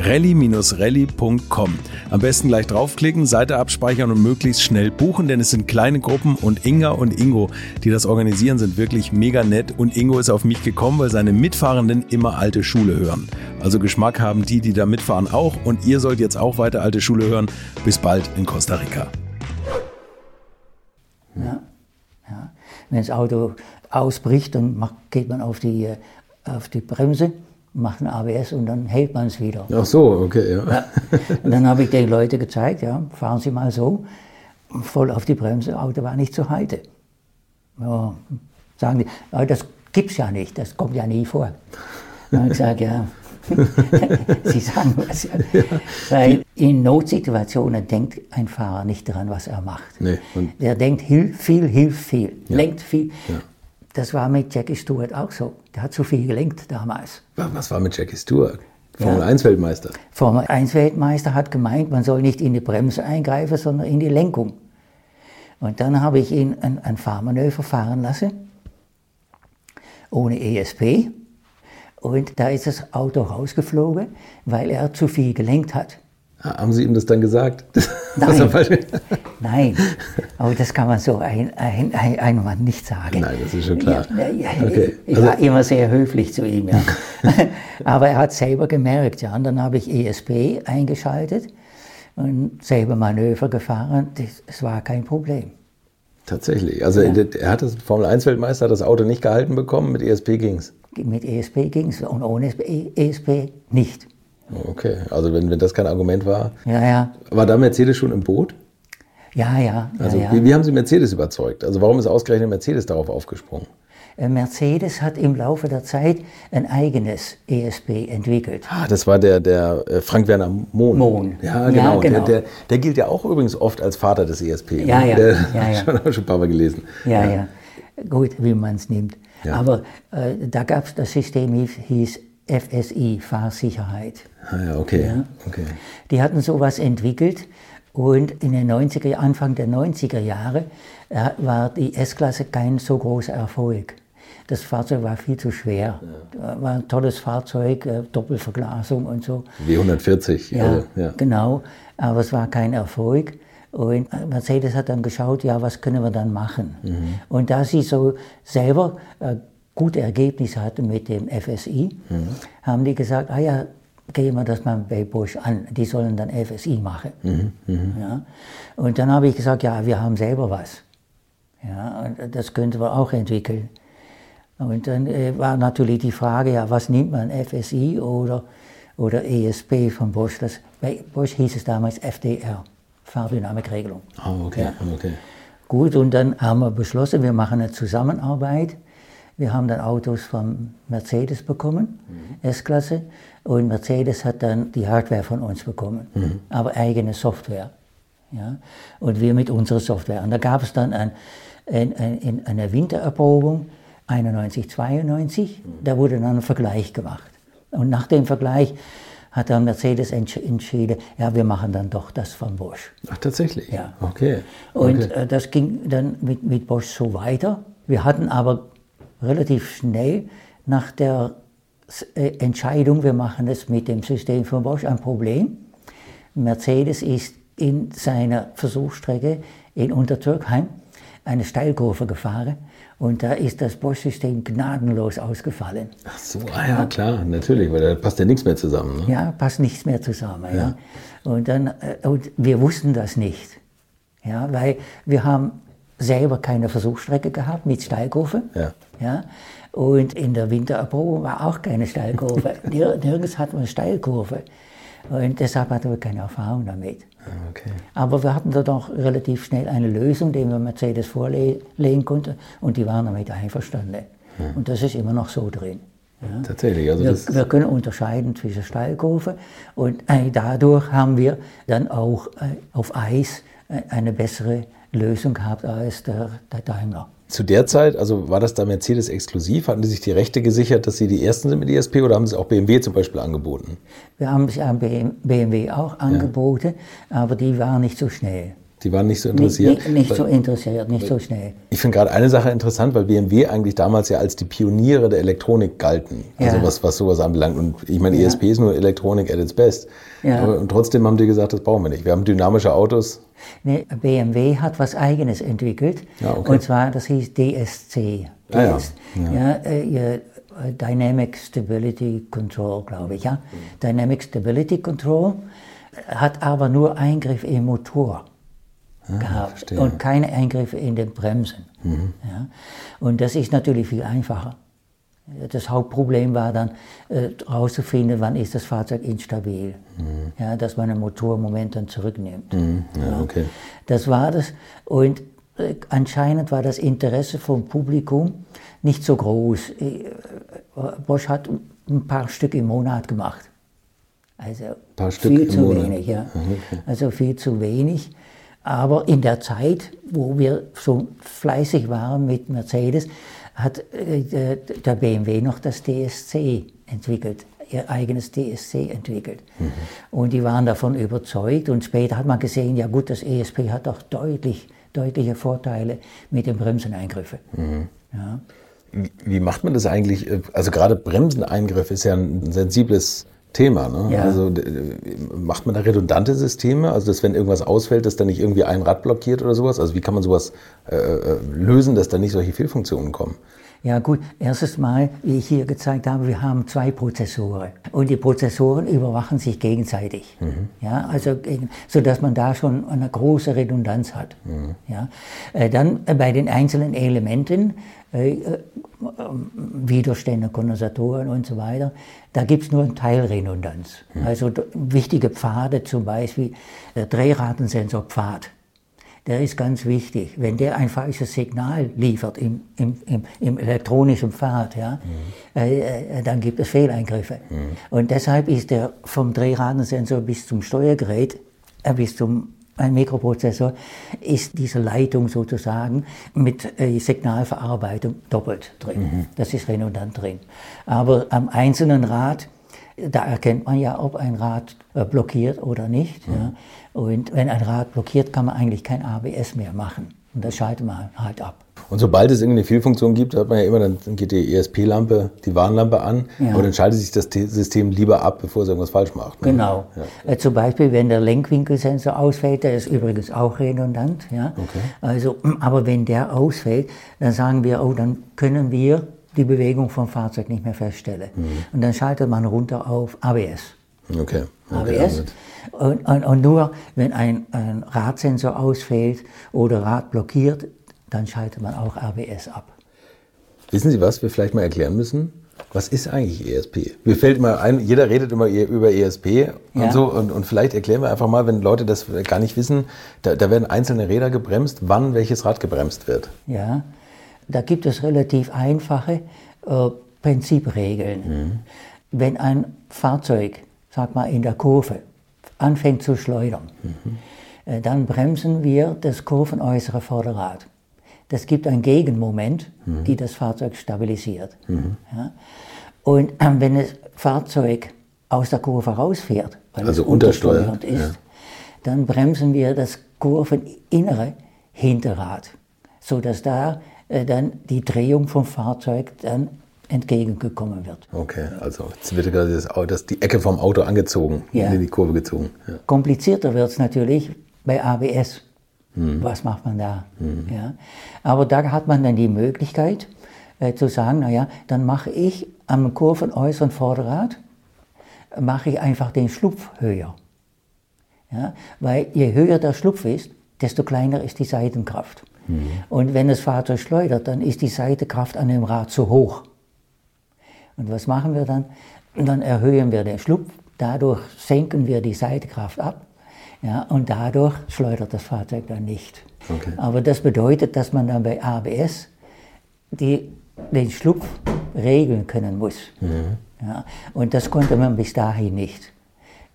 rally-rally.com. Am besten gleich draufklicken, Seite abspeichern und möglichst schnell buchen, denn es sind kleine Gruppen und Inga und Ingo, die das organisieren, sind wirklich mega nett und Ingo ist auf mich gekommen, weil seine Mitfahrenden immer alte Schule hören. Also Geschmack haben die, die da mitfahren auch und ihr sollt jetzt auch weiter alte Schule hören. Bis bald in Costa Rica. Ja, ja. Wenn das Auto ausbricht, dann geht man auf die, äh, auf die Bremse macht ein ABS und dann hält man es wieder. Ach so, okay, ja. ja. Und dann habe ich den Leuten gezeigt, ja, fahren Sie mal so, voll auf die Bremse, Auto war nicht zu halten. Ja, sagen die, ja, das gibt's ja nicht, das kommt ja nie vor. Dann habe ich gesagt, ja, Sie sagen was. Ja. Weil in Notsituationen denkt ein Fahrer nicht daran, was er macht. Nee, Der denkt viel, hilft viel, ja. lenkt viel. Ja. Das war mit Jackie Stewart auch so. Der hat zu viel gelenkt damals. Was war mit Jackie Stewart? Formel 1 Weltmeister. Formel 1 Weltmeister hat gemeint, man soll nicht in die Bremse eingreifen, sondern in die Lenkung. Und dann habe ich ihn ein, ein Fahrmanöver fahren lassen, ohne ESP. Und da ist das Auto rausgeflogen, weil er zu viel gelenkt hat. Haben Sie ihm das dann gesagt? Nein, nein. aber das kann man so ein, ein, ein, ein Mann nicht sagen. Nein, das ist schon klar. Ja, ja, okay. Ich also, war immer sehr höflich zu ihm, ja. aber er hat selber gemerkt, ja. Und dann habe ich ESP eingeschaltet und selber Manöver gefahren. Es war kein Problem. Tatsächlich. Also ja. er hat das Formel 1 Weltmeister hat das Auto nicht gehalten bekommen, mit ESP ging es. Mit ESP ging es und ohne ESP nicht. Okay, also wenn, wenn das kein Argument war. Ja, ja. War da Mercedes schon im Boot? Ja, ja. Also ja, Wie, wie, haben Sie Mercedes überzeugt? Also warum ist ausgerechnet Mercedes darauf aufgesprungen? Äh, Mercedes hat im Laufe der Zeit ein eigenes ESP entwickelt. Ah, das war der, der äh, Frank Werner Mohn. Mohn. Ja, genau. Ja, genau. Der, der, der, gilt ja auch übrigens oft als Vater des ESP. Ne? Ja, ja. Der, ja, ja. Schon, schon ein paar Mal gelesen. Ja, ja. ja. Gut, wie man es nimmt. Aber äh, da gab es das System, hieß FSI, Fahrsicherheit. Ah ja, okay. Ja. okay. Die hatten sowas entwickelt und in den 90er, Anfang der 90er Jahre äh, war die S-Klasse kein so großer Erfolg. Das Fahrzeug war viel zu schwer. Ja. War ein tolles Fahrzeug, äh, Doppelverglasung und so. Wie 140. Ja, also, ja, genau. Aber es war kein Erfolg. Und Mercedes hat dann geschaut, ja, was können wir dann machen? Mhm. Und da sie so selber äh, gute Ergebnisse hatten mit dem FSI, mhm. haben die gesagt, ah ja, gehen wir das mal bei Bosch an, die sollen dann FSI machen. Mhm. Mhm. Ja. Und dann habe ich gesagt, ja, wir haben selber was. Ja, und das könnten wir auch entwickeln. Und dann äh, war natürlich die Frage, ja, was nimmt man, FSI oder, oder ESP von Bosch? Das, bei Bosch hieß es damals FDR, Fahrdynamikregelung. Ah, oh, okay, ja. okay. Gut, und dann haben wir beschlossen, wir machen eine Zusammenarbeit wir haben dann Autos von Mercedes bekommen, mhm. S-Klasse, und Mercedes hat dann die Hardware von uns bekommen, mhm. aber eigene Software. Ja? Und wir mit unserer Software. Und da gab es dann ein, ein, ein, eine Wintererprobung, 91, 92, mhm. da wurde dann ein Vergleich gemacht. Und nach dem Vergleich hat dann Mercedes entsch entschieden, ja, wir machen dann doch das von Bosch. Ach, tatsächlich? Ja. Okay. Und okay. äh, das ging dann mit, mit Bosch so weiter. Wir hatten aber relativ schnell nach der äh, Entscheidung, wir machen es mit dem System von Bosch, ein Problem. Mercedes ist in seiner Versuchsstrecke in Untertürkheim eine Steilkurve gefahren und da ist das Bosch-System gnadenlos ausgefallen. Ach so, ah ja, klar, natürlich, weil da passt ja nichts mehr zusammen. Ne? Ja, passt nichts mehr zusammen. Ja. Und, dann, äh, und wir wussten das nicht. Ja, weil wir haben selber keine Versuchsstrecke gehabt mit Steilkurve. Ja. Ja. Und in der Wintererprobung war auch keine Steilkurve. Nir- Nirgends hatten wir Steilkurve. Und deshalb hatten wir keine Erfahrung damit. Ah, Okay. Aber wir hatten da doch relativ schnell eine Lösung, die wir Mercedes vorlegen konnten. Und die waren damit einverstanden. Und das ist immer noch so drin. Ja. Tatsächlich, also Wir, wir können unterscheiden zwischen Steilkurve und äh, dadurch haben wir dann auch äh, auf Eis äh, eine bessere Lösung gehabt als der, der Daimler. zu der Zeit, also war das da Mercedes exklusiv? Hatten die sich die Rechte gesichert, dass sie die Ersten sind mit ESP oder haben sie auch BMW zum Beispiel angeboten? Wir haben es an BM BMW auch angeboten, aber die waren nicht so schnell. Die waren nicht so interessiert? nicht, nicht so interessiert, nicht so schnell. Ich finde gerade eine Sache interessant, weil BMW eigentlich damals ja als die Pioniere der Elektronik galten. Also Ja. was, was sowas anbelangt. Und ich meine, Ja. ESP ist nur Elektronik at its best. Ja. Aber, und trotzdem haben die gesagt, das brauchen wir nicht. Wir haben dynamische Autos. Nee, BMW hat was Eigenes entwickelt. Ja, okay. Und zwar, das hieß DSC. Ah, ja. Ja. äh, äh, Dynamic Stability Control, glaube ich. Ja? Dynamic Stability Control hat aber nur Eingriff im Motor gehabt Ah, verstehe. Mhm. und keine Eingriffe in den Bremsen. Ja? Und das ist natürlich viel einfacher. Das Hauptproblem war dann äh, herauszufinden, wann ist das Fahrzeug instabil. Ja, dass man den Motormoment dann zurücknimmt. Mhm. Ja, okay. Das war das. Und äh, anscheinend war das Interesse vom Publikum nicht so groß. Äh, Bosch hat ein paar Stück im Monat gemacht. Also Paar Stück viel im zu Monat. wenig, ja. Also viel zu wenig. Aber in der Zeit, wo wir so fleißig waren mit Mercedes, hat äh, der, BMW noch das DSC entwickelt, ihr eigenes DSC entwickelt. Und die waren davon überzeugt. Und später hat man gesehen, ja gut, das ESP hat doch deutlich, deutliche Vorteile mit den Bremseneingriffen. Ja. Wie- Wie macht man das eigentlich? Also gerade Bremseneingriff ist ja ein sensibles Thema. Ne? Ja. Also macht man da redundante Systeme? Also dass wenn irgendwas ausfällt, dass dann nicht irgendwie ein Rad blockiert oder sowas? Also wie kann man sowas äh, äh, lösen, dass da nicht solche Fehlfunktionen kommen? Ja gut, erstes Mal, wie ich hier gezeigt habe, wir haben zwei Prozessoren und die Prozessoren überwachen sich gegenseitig, ja, also so dass man da schon eine große Redundanz hat. Ja. Äh, Dann äh, bei den einzelnen Elementen, Widerstände, Kondensatoren und so weiter, da gibt es nur eine Teilredundanz. Also d- wichtige Pfade, zum Beispiel der Drehratensensor-Pfad. Der ist ganz wichtig. Wenn der ein falsches Signal liefert im, im, im, im elektronischen Pfad, ja, äh, äh, dann gibt es Fehleingriffe. Und deshalb ist der vom Drehratensensor bis zum Steuergerät, äh, bis zum ein Mikroprozessor, ist diese Leitung sozusagen mit äh, Signalverarbeitung doppelt drin. Das ist redundant drin. Aber am einzelnen Rad, da erkennt man ja, ob ein Rad äh, blockiert oder nicht. Ja. Und wenn ein Rad blockiert, kann man eigentlich kein ABS mehr machen. Und das schaltet man halt ab. Und sobald es irgendeine Fehlfunktion gibt, hat man ja immer, dann geht die ESP-Lampe, die Warnlampe an Ja. und dann schaltet sich das System lieber ab, bevor es irgendwas falsch macht. ne? Genau. Äh, zum Beispiel, wenn der Lenkwinkelsensor ausfällt, der ist übrigens auch redundant. Ja? Okay. Also, aber wenn der ausfällt, dann sagen wir, oh, dann können wir die Bewegung vom Fahrzeug nicht mehr feststellen. Und dann schaltet man runter auf ABS. Okay. okay ABS. Und, und, und nur wenn ein, ein Radsensor ausfällt oder Rad blockiert, dann schaltet man auch ABS ab. Wissen Sie, was wir vielleicht mal erklären müssen? Was ist eigentlich ESP? Mir fällt immer ein, jeder redet immer e- über ESP und Ja. so und, und vielleicht erklären wir einfach mal, wenn Leute das gar nicht wissen, da, da werden einzelne Räder gebremst, wann welches Rad gebremst wird. Ja, da gibt es relativ einfache äh, Prinzipregeln. Wenn ein Fahrzeug, sag mal in der Kurve, anfängt zu schleudern, äh, dann bremsen wir das kurvenäußere Vorderrad. Das gibt ein Gegenmoment, die das Fahrzeug stabilisiert. Ja? Und äh, wenn das Fahrzeug aus der Kurve rausfährt, weil Also es untersteuert, untersteuert ist, ja. dann bremsen wir das kurveninnere Hinterrad, sodass da äh, dann die Drehung vom Fahrzeug dann entgegengekommen wird. Okay, also jetzt wird gerade das, das, die Ecke vom Auto angezogen, Ja. in die Kurve gezogen. Ja. Komplizierter wird es natürlich bei ABS. Hm. Was macht man da? Ja. Aber da hat man dann die Möglichkeit äh, zu sagen, naja, dann mache ich am kurvenäußeren Vorderrad, mache ich einfach den Schlupf höher. Ja. Weil je höher der Schlupf ist, desto kleiner ist die Seitenkraft. Und wenn das Fahrzeug schleudert, dann ist die Seitenkraft an dem Rad zu hoch. Und was machen wir dann? Dann erhöhen wir den Schlupf, dadurch senken wir die Seitenkraft ab ja, und dadurch schleudert das Fahrzeug dann nicht. Okay. Aber das bedeutet, dass man dann bei ABS die, den Schlupf regeln können muss. Ja, und das konnte man bis dahin nicht.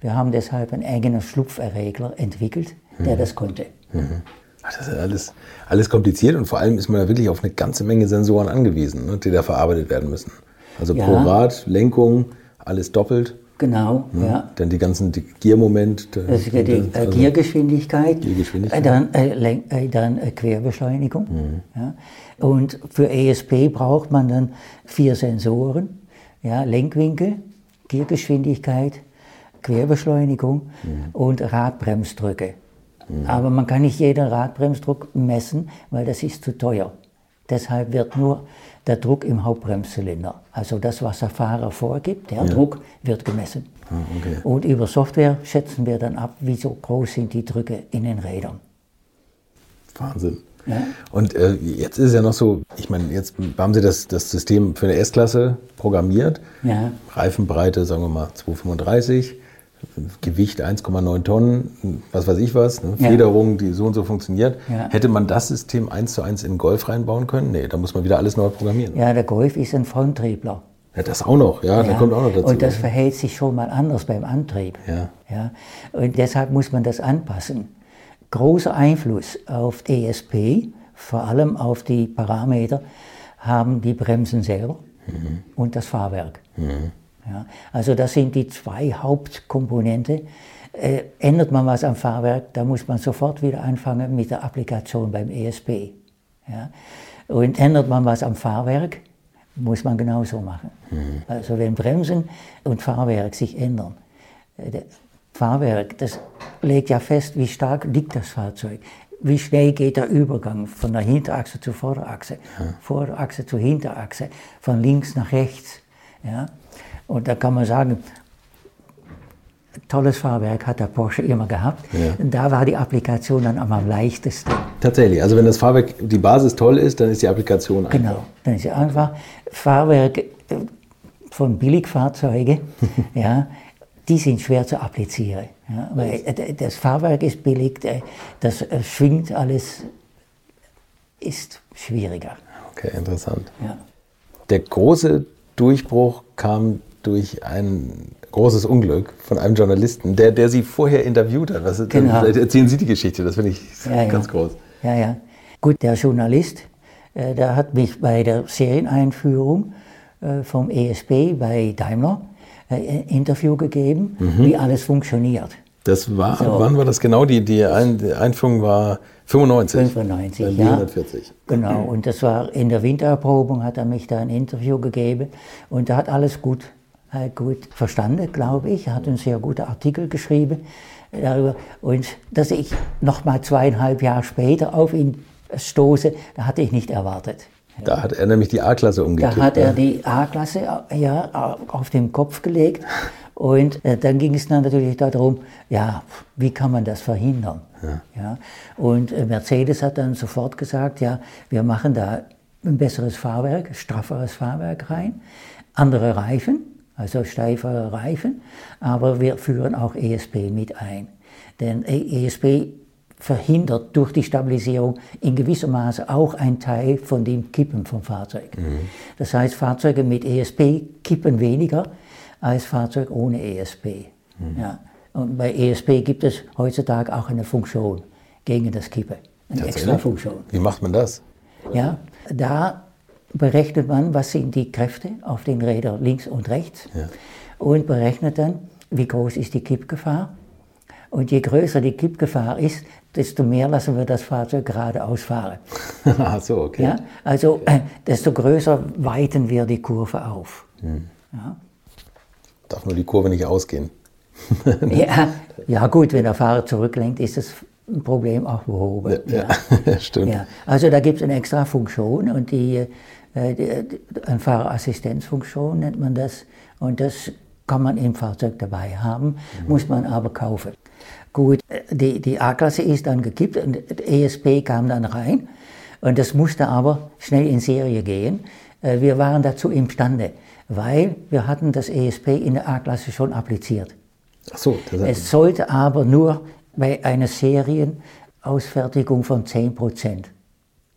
Wir haben deshalb einen eigenen Schlupferregler entwickelt, der das konnte. Ach, Das ist alles, alles kompliziert und vor allem ist man da wirklich auf eine ganze Menge Sensoren angewiesen, ne, die da verarbeitet werden müssen. Also Ja. pro Rad, Lenkung, alles doppelt. Genau, ja. Dann die ganzen die Giermoment. Das ist die äh, also- Giergeschwindigkeit, Giergeschwindigkeit. äh, dann, äh, äh, dann äh, Querbeschleunigung. Mhm. Ja. Und für ESP braucht man dann vier Sensoren, ja, Lenkwinkel, Giergeschwindigkeit, Querbeschleunigung Mhm. und Radbremsdrücke. Aber man kann nicht jeden Radbremsdruck messen, weil das ist zu teuer. Deshalb wird nur der Druck im Hauptbremszylinder, also das, was der Fahrer vorgibt, der Druck wird gemessen. Ah, okay. Und über Software schätzen wir dann ab, wie so groß sind die Drücke in den Rädern. Wahnsinn. Ja. Und äh, jetzt ist es ja noch so, ich meine, jetzt haben Sie das, das System für eine S-Klasse programmiert. Ja. Reifenbreite, sagen wir mal, 2,35, Gewicht 1,9 Tonnen, was weiß ich was, ne? Ja. Federung, die so und so funktioniert. Ja. Hätte man das System eins zu eins in den Golf reinbauen können? Nee, da muss man wieder alles neu programmieren. Ja, der Golf ist ein Fronttriebler. Ja, das auch noch, ja, da Ja. kommt auch noch dazu. Und das verhält sich schon mal anders beim Antrieb. Ja. Ja. Und deshalb muss man das anpassen. Großer Einfluss auf ESP, vor allem auf die Parameter, haben die Bremsen selber und das Fahrwerk. Ja. Also das sind die zwei Hauptkomponente. Äh, ändert man was am Fahrwerk, da muss man sofort wieder anfangen mit der Applikation beim ESP. Ja. Und ändert man was am Fahrwerk, muss man genauso machen. Also wenn Bremsen und Fahrwerk sich ändern, äh, Fahrwerk, das legt ja fest, wie stark liegt das Fahrzeug. Wie schnell geht der Übergang von der Hinterachse zur Vorderachse, Vorderachse zur Hinterachse, von links nach rechts. Ja? Und da kann man sagen, tolles Fahrwerk hat der Porsche immer gehabt. Ja. Da war die Applikation dann am am leichtesten. Tatsächlich, also wenn das Fahrwerk, die Basis toll ist, dann ist die Applikation einfach. Genau, dann ist ja einfach Fahrwerk äh, von Billigfahrzeugen, ja, die sind schwer zu applizieren. Ja, weil äh, das Fahrwerk ist billig, das äh, schwingt alles, ist schwieriger. Okay, interessant. Ja. Der große Durchbruch kam durch ein großes Unglück von einem Journalisten, der, der Sie vorher interviewt hat. Was, Genau. Vielleicht erzählen Sie die Geschichte, das finde ich Ja, ja. ganz groß. Ja, ja. Gut, der Journalist, äh, der hat mich bei der Serieneinführung äh, vom ESP bei Daimler äh, ein Interview gegeben, wie alles funktioniert. Das war, So. wann war das genau? Die, die, Ein, die Einführung war 95. 95, Beim ja. 140. Genau, und das war in der Wintererprobung, hat er mich da ein Interview gegeben und er hat alles gut, gut verstanden, glaube ich. Er hat einen sehr guten Artikel geschrieben darüber und dass ich noch mal zweieinhalb Jahre später auf ihn stoße, da hatte ich nicht erwartet. Da hat er nämlich die A-Klasse Da umgekippt. hat er die A-Klasse ja, auf den Kopf gelegt und äh, dann ging es dann natürlich darum, ja, wie kann man das verhindern? Ja. Und äh, Mercedes hat dann sofort gesagt, ja, wir machen da ein besseres Fahrwerk, strafferes Fahrwerk rein, andere Reifen, also steifere Reifen, aber wir führen auch ESP mit ein. Denn ESP verhindert durch die Stabilisierung in gewissem Maße auch ein Teil von dem Kippen vom Fahrzeug. Das heißt, Fahrzeuge mit ESP kippen weniger als Fahrzeuge ohne ESP. Ja. Und bei ESP gibt es heutzutage auch eine Funktion gegen das Kippen, eine extra? Funktion. Wie macht man das? Ja, da berechnet man, was sind die Kräfte auf den Rädern links und rechts. Ja. und berechnet dann, wie groß ist die Kippgefahr. Und je größer die Kippgefahr ist, desto mehr lassen wir das Fahrzeug geradeaus fahren. Ach so, okay. Ja, also äh, desto größer weiten wir die Kurve auf. Hm. Ja. Darf nur die Kurve nicht ausgehen. ja, ja, gut, wenn der Fahrer zurücklenkt, ist das Problem auch behoben. Ja, ja. stimmt. Also da gibt es eine extra Funktion und die, eine Fahrerassistenzfunktion nennt man das. Und das kann man im Fahrzeug dabei haben, mhm. muss man aber kaufen. Gut, die, die A-Klasse ist dann gekippt und ESP kam dann rein und das musste aber schnell in Serie gehen. Äh, wir waren dazu imstande, weil wir hatten das ESP in der A-Klasse schon appliziert. Ach so, es sollte aber nur bei einer Serienausfertigung von 10%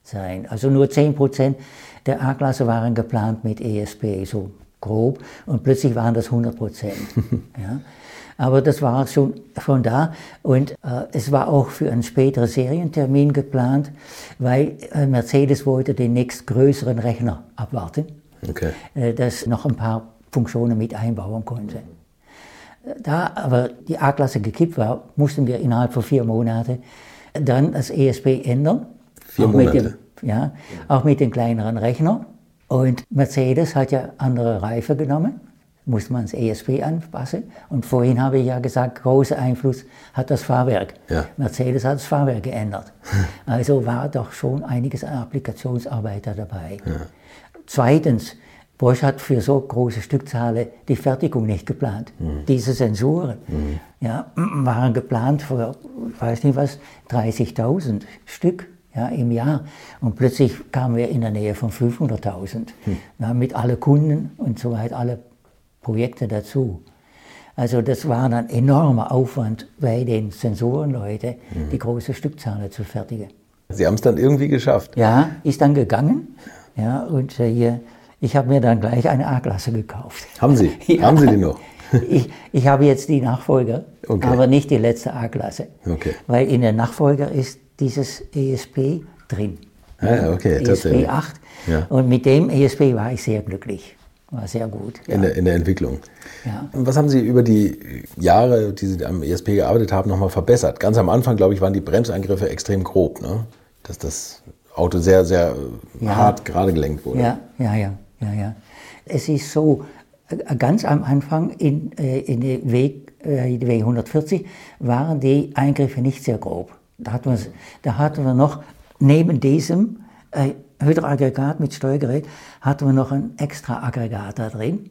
sein. Also nur 10% der A-Klasse waren geplant mit ESP, so grob, und plötzlich waren das 100%. ja. Aber das war schon von da und äh, es war auch für einen späteren Serientermin geplant, weil äh, Mercedes wollte den nächstgrößeren Rechner abwarten, okay. äh, das noch ein paar Funktionen mit einbauen konnte. Da aber die A-Klasse gekippt war, mussten wir innerhalb von vier Monaten dann das ESP ändern. Vier Monate? Dem, ja, auch mit den kleineren Rechnern. Und Mercedes hat ja andere Reifen genommen, muss man das ESP anpassen. Und vorhin habe ich ja gesagt, großer Einfluss hat das Fahrwerk. Ja. Mercedes hat das Fahrwerk geändert. Also war doch schon einiges an Applikationsarbeit dabei. Ja. Zweitens, Bosch hat für so große Stückzahlen die Fertigung nicht geplant. Mhm. Diese Sensoren mhm. ja, waren geplant für, ich weiß nicht was, 30.000 Stück ja, im Jahr. Und plötzlich kamen wir in der Nähe von 500.000. Mhm. Ja, mit allen Kunden und so weiter, alle Projekte dazu. Also das war ein enormer Aufwand bei den Sensorenleuten, mhm. die große Stückzahlen zu fertigen. Sie haben es dann irgendwie geschafft? Ja, ist dann gegangen. Ja, und äh, hier ich habe mir dann gleich eine A-Klasse gekauft. Haben Sie? Ja. Haben Sie die noch? ich, ich habe jetzt die Nachfolger, okay. aber nicht die letzte A-Klasse. Okay. Weil in der Nachfolger ist dieses ESP drin. Ah, okay, ESP 8. Ja. Und mit dem ESP war ich sehr glücklich. War sehr gut. Ja. In, der, in der Entwicklung. Ja. Was haben Sie über die Jahre, die Sie am ESP gearbeitet haben, nochmal verbessert? Ganz am Anfang, glaube ich, waren die Bremseingriffe extrem grob. Ne? Dass das Auto sehr, sehr ja. hart gerade gelenkt wurde. Ja, ja, ja ja, ja. Es ist so, äh, ganz am Anfang in, äh, in der Weg, äh, W 140 waren die Eingriffe nicht sehr grob. Da hatten wir, da hatten wir noch neben diesem äh, Hydroaggregat mit Steuergerät, hatten wir noch ein extra Aggregat da drin,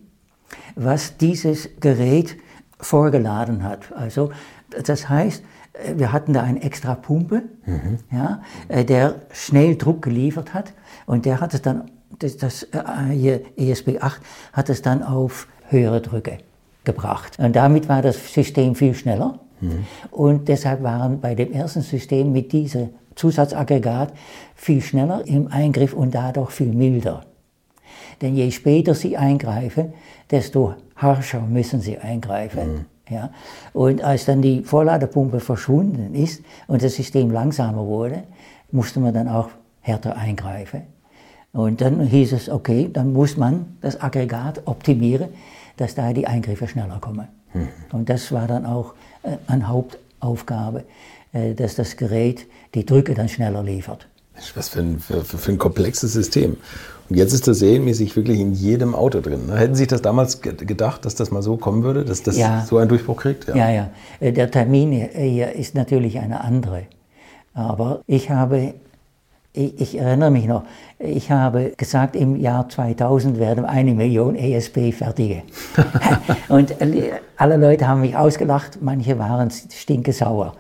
was dieses Gerät vorgeladen hat. Also das heißt, wir hatten da eine extra Pumpe, mhm. ja, der schnell Druck geliefert hat und der hat es dann das, das äh, ESP 8 hat es dann auf höhere Drücke gebracht. Und damit war das System viel schneller. Mhm. Und deshalb waren bei dem ersten System mit diesem Zusatzaggregat viel schneller im Eingriff und dadurch viel milder. Denn je später sie eingreifen, desto harscher müssen sie eingreifen. Mhm. Ja? Und als dann die Vorladepumpe verschwunden ist und das System langsamer wurde, musste man dann auch härter eingreifen. Und dann hieß es, okay, dann muss man das Aggregat optimieren, dass da die Eingriffe schneller kommen. Mhm. Und das war dann auch äh, eine Hauptaufgabe, äh, dass das Gerät die Drücke dann schneller liefert. Was für ein, für, für ein komplexes System. Und jetzt ist das serienmäßig wirklich in jedem Auto drin. Ne? Hätten Sie sich das damals gedacht, dass das mal so kommen würde, dass das ja. so einen Durchbruch kriegt? Ja. ja, ja. Äh, der Termin hier ist natürlich eine andere. Aber ich habe ich, ich, erinnere mich noch, ich habe gesagt, im Jahr 2000 werden eine Million ESP fertige. und alle Leute haben mich ausgelacht, manche waren stinkesauer.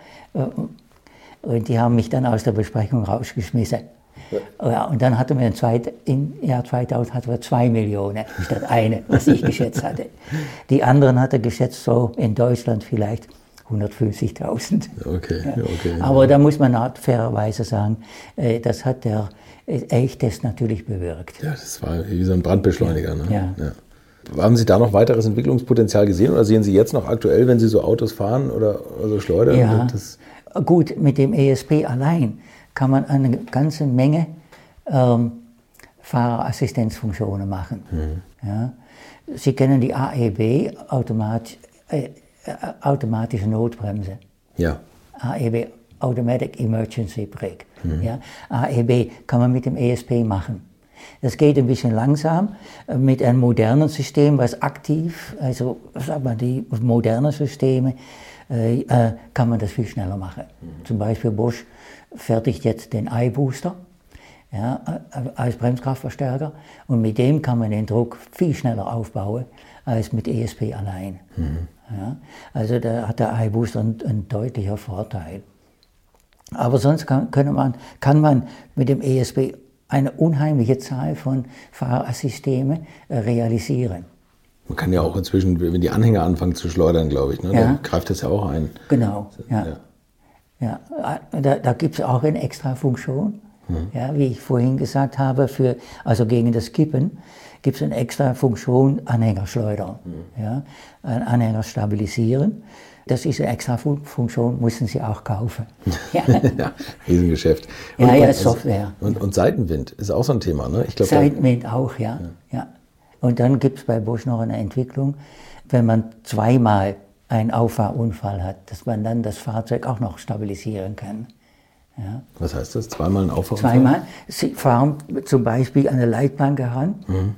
Und die haben mich dann aus der Besprechung rausgeschmissen. Ja, und dann hatten wir zweit, im Jahr 2000 hatten wir zwei Millionen statt eine, was ich geschätzt hatte. Die anderen hatte geschätzt so in Deutschland vielleicht 150.000. Okay, okay. Aber ja. da muss man fairerweise sagen, äh, das hat der Elchtest natürlich bewirkt. Ja, das war wie so ein Brandbeschleuniger. Ne? Ja. ja. Haben Sie da noch weiteres Entwicklungspotenzial gesehen oder sehen Sie jetzt noch aktuell, wenn Sie so Autos fahren oder also schleudern? Ja, gut, mit dem ESP allein kann man eine ganze Menge ähm, Fahrerassistenzfunktionen machen. Mhm. Ja. Sie kennen die AEB, Automat, äh, automatische Notbremse. Ja. AEB, Automatic Emergency Brake. Mhm. Ja. AEB kann man mit dem ESP machen. Das geht ein bisschen langsam mit einem modernen System, was aktiv, also sag mal, die modernen Systeme, äh, äh, kann man das viel schneller machen. Mhm. Zum Beispiel Bosch fertigt jetzt den iBooster ja, als Bremskraftverstärker und mit dem kann man den Druck viel schneller aufbauen als mit ESP allein. Mhm. Ja, also da hat der iBooster einen, einen deutlicher Vorteil. Aber sonst kann, man, kann man mit dem ESP eine unheimliche Zahl von Fahrassisteme äh, realisieren. Man kann ja auch inzwischen, wenn die Anhänger anfangen zu schleudern, glaube ich, ne, ja. dann greift das ja auch ein. Genau, ja. ja. ja. Da, da gibt es auch eine extra Funktion, hm. ja, wie ich vorhin gesagt habe, für, also gegen das Kippen gibt es eine extra Funktion Anhänger schleudern, hm. ja, Anhänger stabilisieren. Das ist eine extra Funktion, müssen Sie auch kaufen. Ja, ja Riesengeschäft. Und, ja, ja, Software. Und, und, Seitenwind ist auch so ein Thema, ne? Ich glaub, Seitenwind auch, ja. ja. ja. Und dann gibt es bei Bosch noch eine Entwicklung, wenn man zweimal einen Auffahrunfall hat, dass man dann das Fahrzeug auch noch stabilisieren kann. Ja. Was heißt das? Zweimal ein Auffahrunfall? Zweimal. Sie fahren zum Beispiel an eine Leitbank heran, mhm.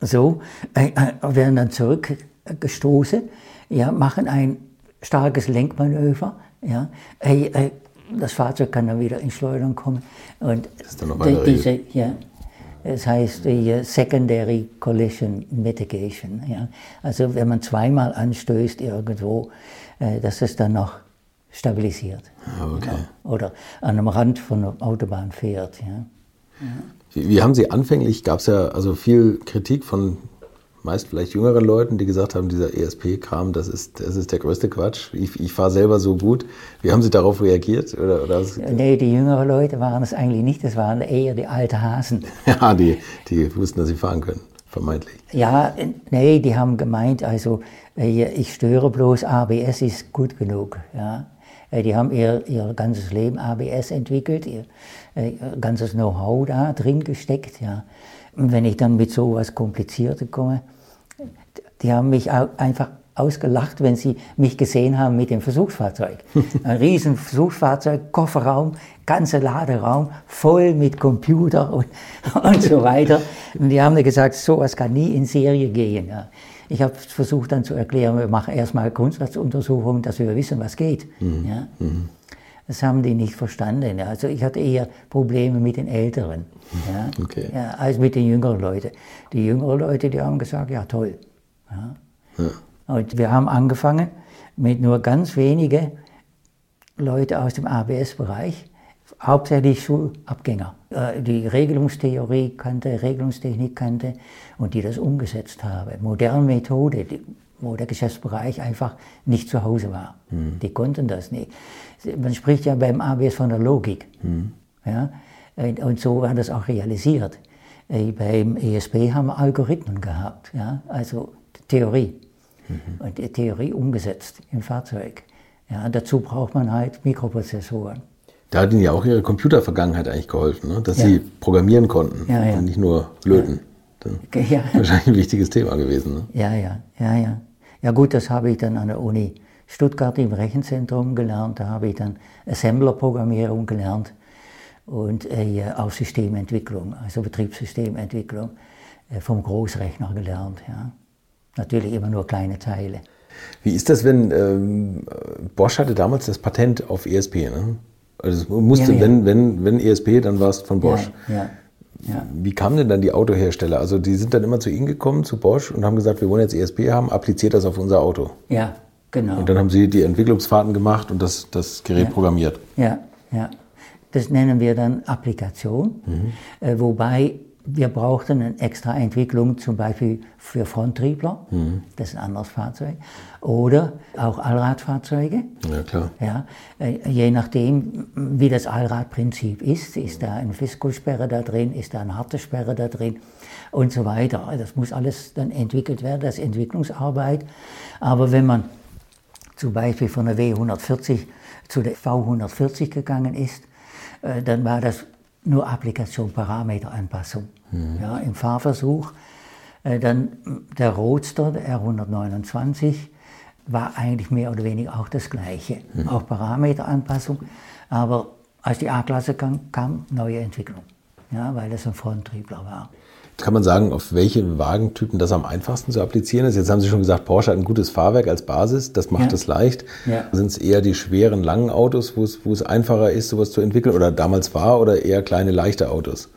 so, äh, äh werden dann zurückgestoßen, ja, machen ein starkes Lenkmanöver. Ja. Äh, das Fahrzeug kann dann wieder in Schleudern kommen. Und das ist dann noch die, diese, ja, das heißt die Secondary Collision Mitigation. Ja. Also wenn man zweimal anstößt irgendwo, äh, dass es dann noch stabilisiert. Ah, okay. Ja. Oder an einem Rand von der Autobahn fährt. Ja. Wie, wie, haben Sie anfänglich, gab es ja also viel Kritik von meist vielleicht jüngeren Leuten, die gesagt haben, dieser ESP-Kram, das ist, das ist der größte Quatsch. Ich, ich fahre selber so gut. Wie haben Sie darauf reagiert? Oder, oder nee, die jüngeren Leute waren es eigentlich nicht, das waren eher die alten Hasen. Ja, die, die wussten, dass sie fahren können, vermeintlich. Ja, nee, die haben gemeint, also äh, ich störe bloß, ABS ist gut genug. Ja. Äh, die haben ihr, ihr ganzes Leben ABS entwickelt, ihr, ihr äh, ganzes Know-how da drin gesteckt. Ja. Und wenn ich dann mit so was Kompliziertes komme, die haben mich einfach ausgelacht, wenn sie mich gesehen haben mit dem Versuchsfahrzeug. Ein riesen Versuchsfahrzeug, Kofferraum, ganzer Laderaum, voll mit Computer und, und so weiter. Und die haben mir gesagt, sowas kann nie in Serie gehen. Ja. Ich habe versucht dann zu erklären, wir machen erstmal Grundsatzuntersuchungen, dass wir wissen, was geht. Mhm. Ja. Mhm. Das haben die nicht verstanden. Also ich hatte eher Probleme mit den Älteren ja, okay. ja, als mit den jüngeren Leuten. Die jüngeren Leute, die haben gesagt, ja toll. Und wir haben angefangen mit nur ganz wenigen Leuten aus dem ABS-Bereich, hauptsächlich Schulabgänger, äh, die Regelungstheorie kannte, Regelungstechnik kannte und die das umgesetzt haben. Moderne Methode, wo der Geschäftsbereich einfach nicht zu Hause war. Mhm. Die konnten das nicht. Man spricht ja beim ABS von der Logik. Mhm. Ja? Und so war das auch realisiert. Äh, beim ESP haben wir Algorithmen gehabt, ja? also Theorie. Mhm. Und die Theorie umgesetzt im Fahrzeug. Ja, dazu braucht man halt Mikroprozessoren. Da hat Ihnen ja auch Ihre Computervergangenheit eigentlich geholfen, ne? dass ja. Sie programmieren konnten ja, ja. und nicht nur löten. Ja. Wahrscheinlich ein wichtiges Thema gewesen. Ne? Ja, ja, ja, ja. Ja gut, das habe ich dann an der Uni Stuttgart im Rechenzentrum gelernt. Da habe ich dann Assembler-Programmierung gelernt und äh, auch Systementwicklung, also Betriebssystementwicklung äh, vom Großrechner gelernt. Ja. Natürlich immer nur kleine Teile. Wie ist das, wenn ähm, Bosch hatte damals das Patent auf ESP? Ne? Also musste, ja, ja. Wenn, wenn, wenn ESP, dann war es von Bosch. Ja, Wie kamen denn dann die Autohersteller? Also die sind dann immer zu Ihnen gekommen, zu Bosch, und haben gesagt, wir wollen jetzt ESP haben, appliziert das auf unser Auto. Ja, genau. Und dann haben Sie die Entwicklungsfahrten gemacht und das, das Gerät programmiert. Ja, ja. Das nennen wir dann Applikation, mhm. äh, wobei wir brauchten eine extra Entwicklung, zum Beispiel für Fronttriebler, mhm. das ist ein anderes Fahrzeug, oder auch Allradfahrzeuge. Ja, klar. Ja, äh, je nachdem, wie das Allradprinzip ist, ist da eine Fiskosperre da drin, ist da eine harte Sperre da drin und so weiter. Das muss alles dann entwickelt werden, das ist Entwicklungsarbeit. Aber wenn man zum Beispiel von der W140 zu der V140 gegangen ist, äh, dann war das nur Applikation Parameteranpassung. Mhm. Ja, Im Fahrversuch Äh, dann der Roadster, der R129, war eigentlich mehr oder weniger auch das Gleiche. Mhm. Auch Parameteranpassung, aber als die A-Klasse kam, kam neue Entwicklung, ja, weil das ein Fronttriebler war. Kann man sagen, auf welche Wagentypen das am einfachsten zu applizieren ist? Jetzt haben Sie schon gesagt, Porsche hat ein gutes Fahrwerk als Basis, das macht es leicht. Ja. Sind es eher die schweren, langen Autos, wo es, wo es einfacher ist, sowas zu entwickeln oder damals war oder eher kleine, leichte Autos?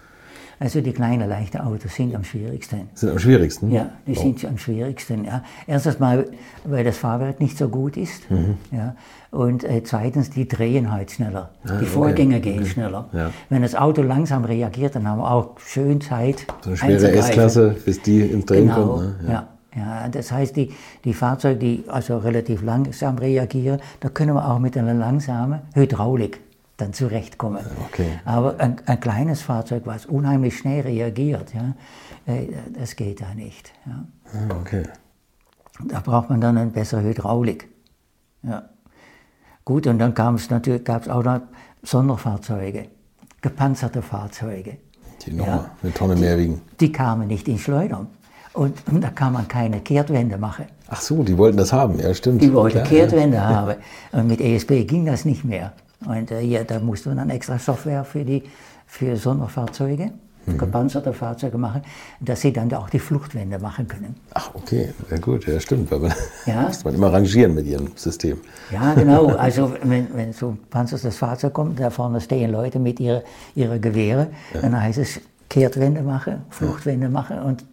Also die kleinen, leichten Autos sind am schwierigsten. Sind am schwierigsten? Ja, die oh. sind am schwierigsten. Ja. Erstens mal, weil das Fahrwerk nicht so gut ist. Mhm. Ja. Und äh, zweitens, die drehen halt schneller. Ah, die Vorgänger okay. gehen schneller. Ja. Wenn das Auto langsam reagiert, dann haben wir auch schön Zeit. So eine schwere S-Klasse, bis die ins Drehen genau. kommt. Ne? Ja. ja. Ja, das heißt, die, die Fahrzeuge, die also relativ langsam reagieren, da können wir auch mit einer langsamen Hydraulik dann zurechtkommen. Okay. Aber ein, ein, kleines Fahrzeug, was unheimlich schnell reagiert, ja, äh, das geht da nicht. Ja. Ah, okay. Da braucht man dann eine bessere Hydraulik. Ja. Gut, und dann gab es natürlich gab's auch noch Sonderfahrzeuge, gepanzerte Fahrzeuge. Die nochmal ja, eine Tonne mehr wiegen. Die, kamen nicht in Schleudern. Und, und, da kann man keine Kehrtwende machen. Ach so, die wollten das haben, ja stimmt. Die wollten ja, Kehrtwende ja. haben. Und mit ESP ging das nicht mehr. Und äh, ja, da musste man dann extra Software für die für Sonderfahrzeuge, mhm. gepanzerte Fahrzeuge machen, dass sie dann auch die Fluchtwende machen können. Ach, okay, sehr gut, ja, stimmt. Man ja. muss man immer rangieren mit ihrem System. Ja, genau. Also wenn, wenn so ein panzertes Fahrzeug kommt, da vorne stehen Leute mit ihrer ihre Gewehre, ja. dann heißt es Kehrtwende machen, Fluchtwende machen und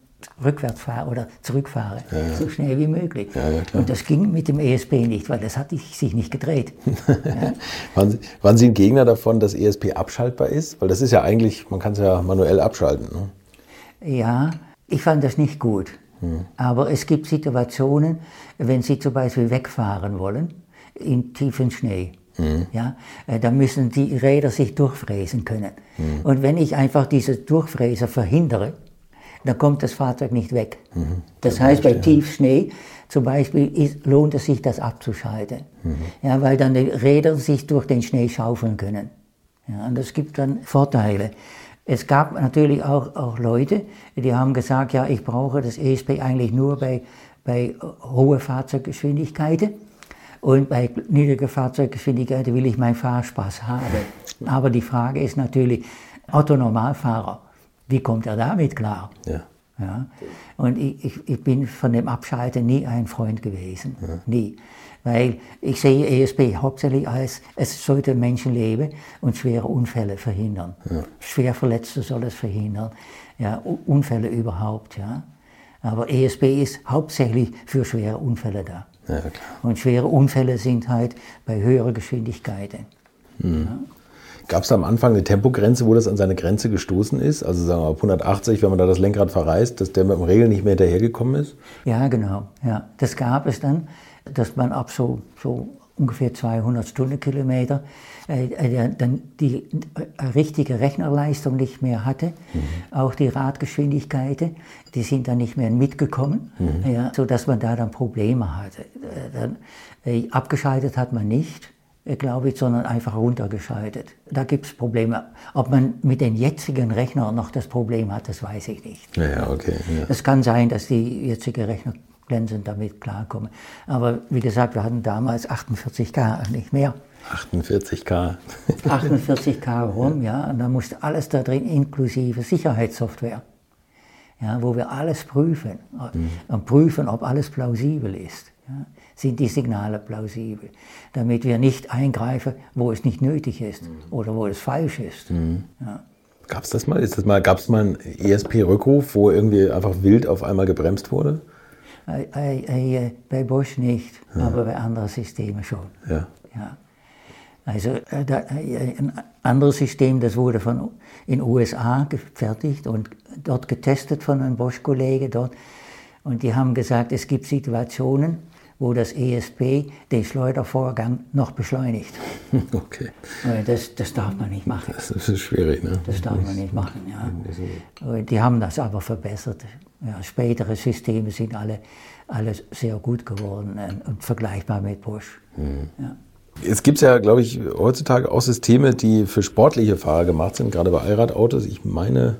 rückwärts fahre oder zurückfahre, ja, so schnell wie möglich. Und das ging mit dem ESP nicht, weil das hat sich nicht gedreht. waren, Sie, waren, Sie, ein Gegner davon, dass ESP abschaltbar ist? Weil das ist ja eigentlich, man kann es ja manuell abschalten. Ne? Ja, ich fand das nicht gut. Hm. Aber es gibt Situationen, wenn Sie zum Beispiel wegfahren wollen, in tiefen Schnee. Mhm. Ja, äh, da müssen die Räder sich durchfräsen können. Mhm. Und wenn ich einfach diese Durchfräser verhindere, dann kommt das Fahrzeug nicht weg. Mhm. Das heißt, bei Tiefschnee zum Beispiel ist, lohnt es sich, das abzuschalten. Mhm. Ja, weil dann die Räder sich durch den Schnee schaufeln können. Ja, und das gibt dann Vorteile. Es gab natürlich auch, auch Leute, die haben gesagt, ja, ich brauche das ESP eigentlich nur bei, bei hohen Fahrzeuggeschwindigkeiten. Und bei niedriger Fahrzeuggeschwindigkeit will ich meinen Fahrspaß haben. Aber die Frage ist natürlich, Autonormalfahrer, wie kommt er damit klar? Ja. ja? Und ich, ich, ich bin von dem Abschalten nie ein Freund gewesen. Ja. Nie. Weil ich sehe ESP hauptsächlich als, es sollte Menschenleben und schwere Unfälle verhindern. Ja. Schwerverletzte soll es verhindern. Ja, Unfälle überhaupt. Ja. Aber ESP ist hauptsächlich für schwere Unfälle da. Ja, und schwere Unfälle sind halt bei höheren Geschwindigkeiten. Mhm. Ja. Gab es da am Anfang eine Tempogrenze, wo das an seine Grenze gestoßen ist? Also sagen wir mal 180, wenn man da das Lenkrad verreißt, dass der mit dem Regel nicht mehr hinterhergekommen ist? Ja, genau. Ja. Das gab es dann, dass man ab so, so ungefähr 200 Stundenkilometer äh, äh, dann die äh, richtige Rechnerleistung nicht mehr hatte. Mhm. Auch die Radgeschwindigkeiten, die sind dann nicht mehr mitgekommen, mhm. ja, sodass man da dann Probleme hatte. Äh, dann, äh, abgeschaltet hat man nicht glaube ich, sondern einfach runtergeschaltet. Da gibt es Probleme. Ob man mit den jetzigen Rechnern noch das Problem hat, das weiß ich nicht. Ja, okay. Ja. Es kann sein, dass die jetzigen Rechner glänzend damit klarkommen. Aber wie gesagt, wir hatten damals 48K, nicht mehr. 48K. 48K rum, ja. Und da musste alles da drin, inklusive Sicherheitssoftware. Ja, wo wir alles prüfen. Mhm. Und prüfen, ob alles plausibel ist. Ja sind die Signale plausibel, damit wir nicht eingreifen, wo es nicht nötig ist mhm. oder wo es falsch ist. Mhm. Ja. Gab es das mal? Ist das mal Gab es mal einen ESP-Rückruf, wo irgendwie einfach wild auf einmal gebremst wurde? Äh, äh, äh, bei Bosch nicht, ja. aber bei anderen Systemen schon. Ja. ja. Also äh, da, äh, ein anderes System, das wurde von in USA gefertigt und dort getestet von einem Bosch-Kollege dort. Und die haben gesagt, es gibt Situationen, wo das ESP den Schleudervorgang noch beschleunigt. Okay. Das, das darf man nicht machen. Das ist schwierig, ne? Das darf man nicht machen, ja. Die haben das aber verbessert. Ja, spätere Systeme sind alle, alle sehr gut geworden und vergleichbar mit Bosch. Mhm. Ja. Es gibt ja, glaube ich, heutzutage auch Systeme, die für sportliche Fahrer gemacht sind, gerade bei Allradautos. Ich meine,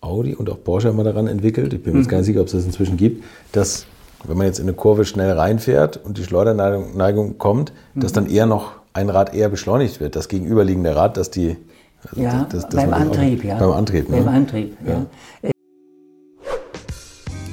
Audi und auch Porsche haben wir daran entwickelt, ich bin mir jetzt gar nicht sicher, ob es das inzwischen gibt, dass wenn man jetzt in eine Kurve schnell reinfährt und die Schleuderneigung Neigung kommt, dass dann eher noch ein Rad eher beschleunigt wird, das gegenüberliegende Rad, dass die also ja, das, das beim, Antrieb, ja. beim Antrieb, ne? Beim Antrieb, ja.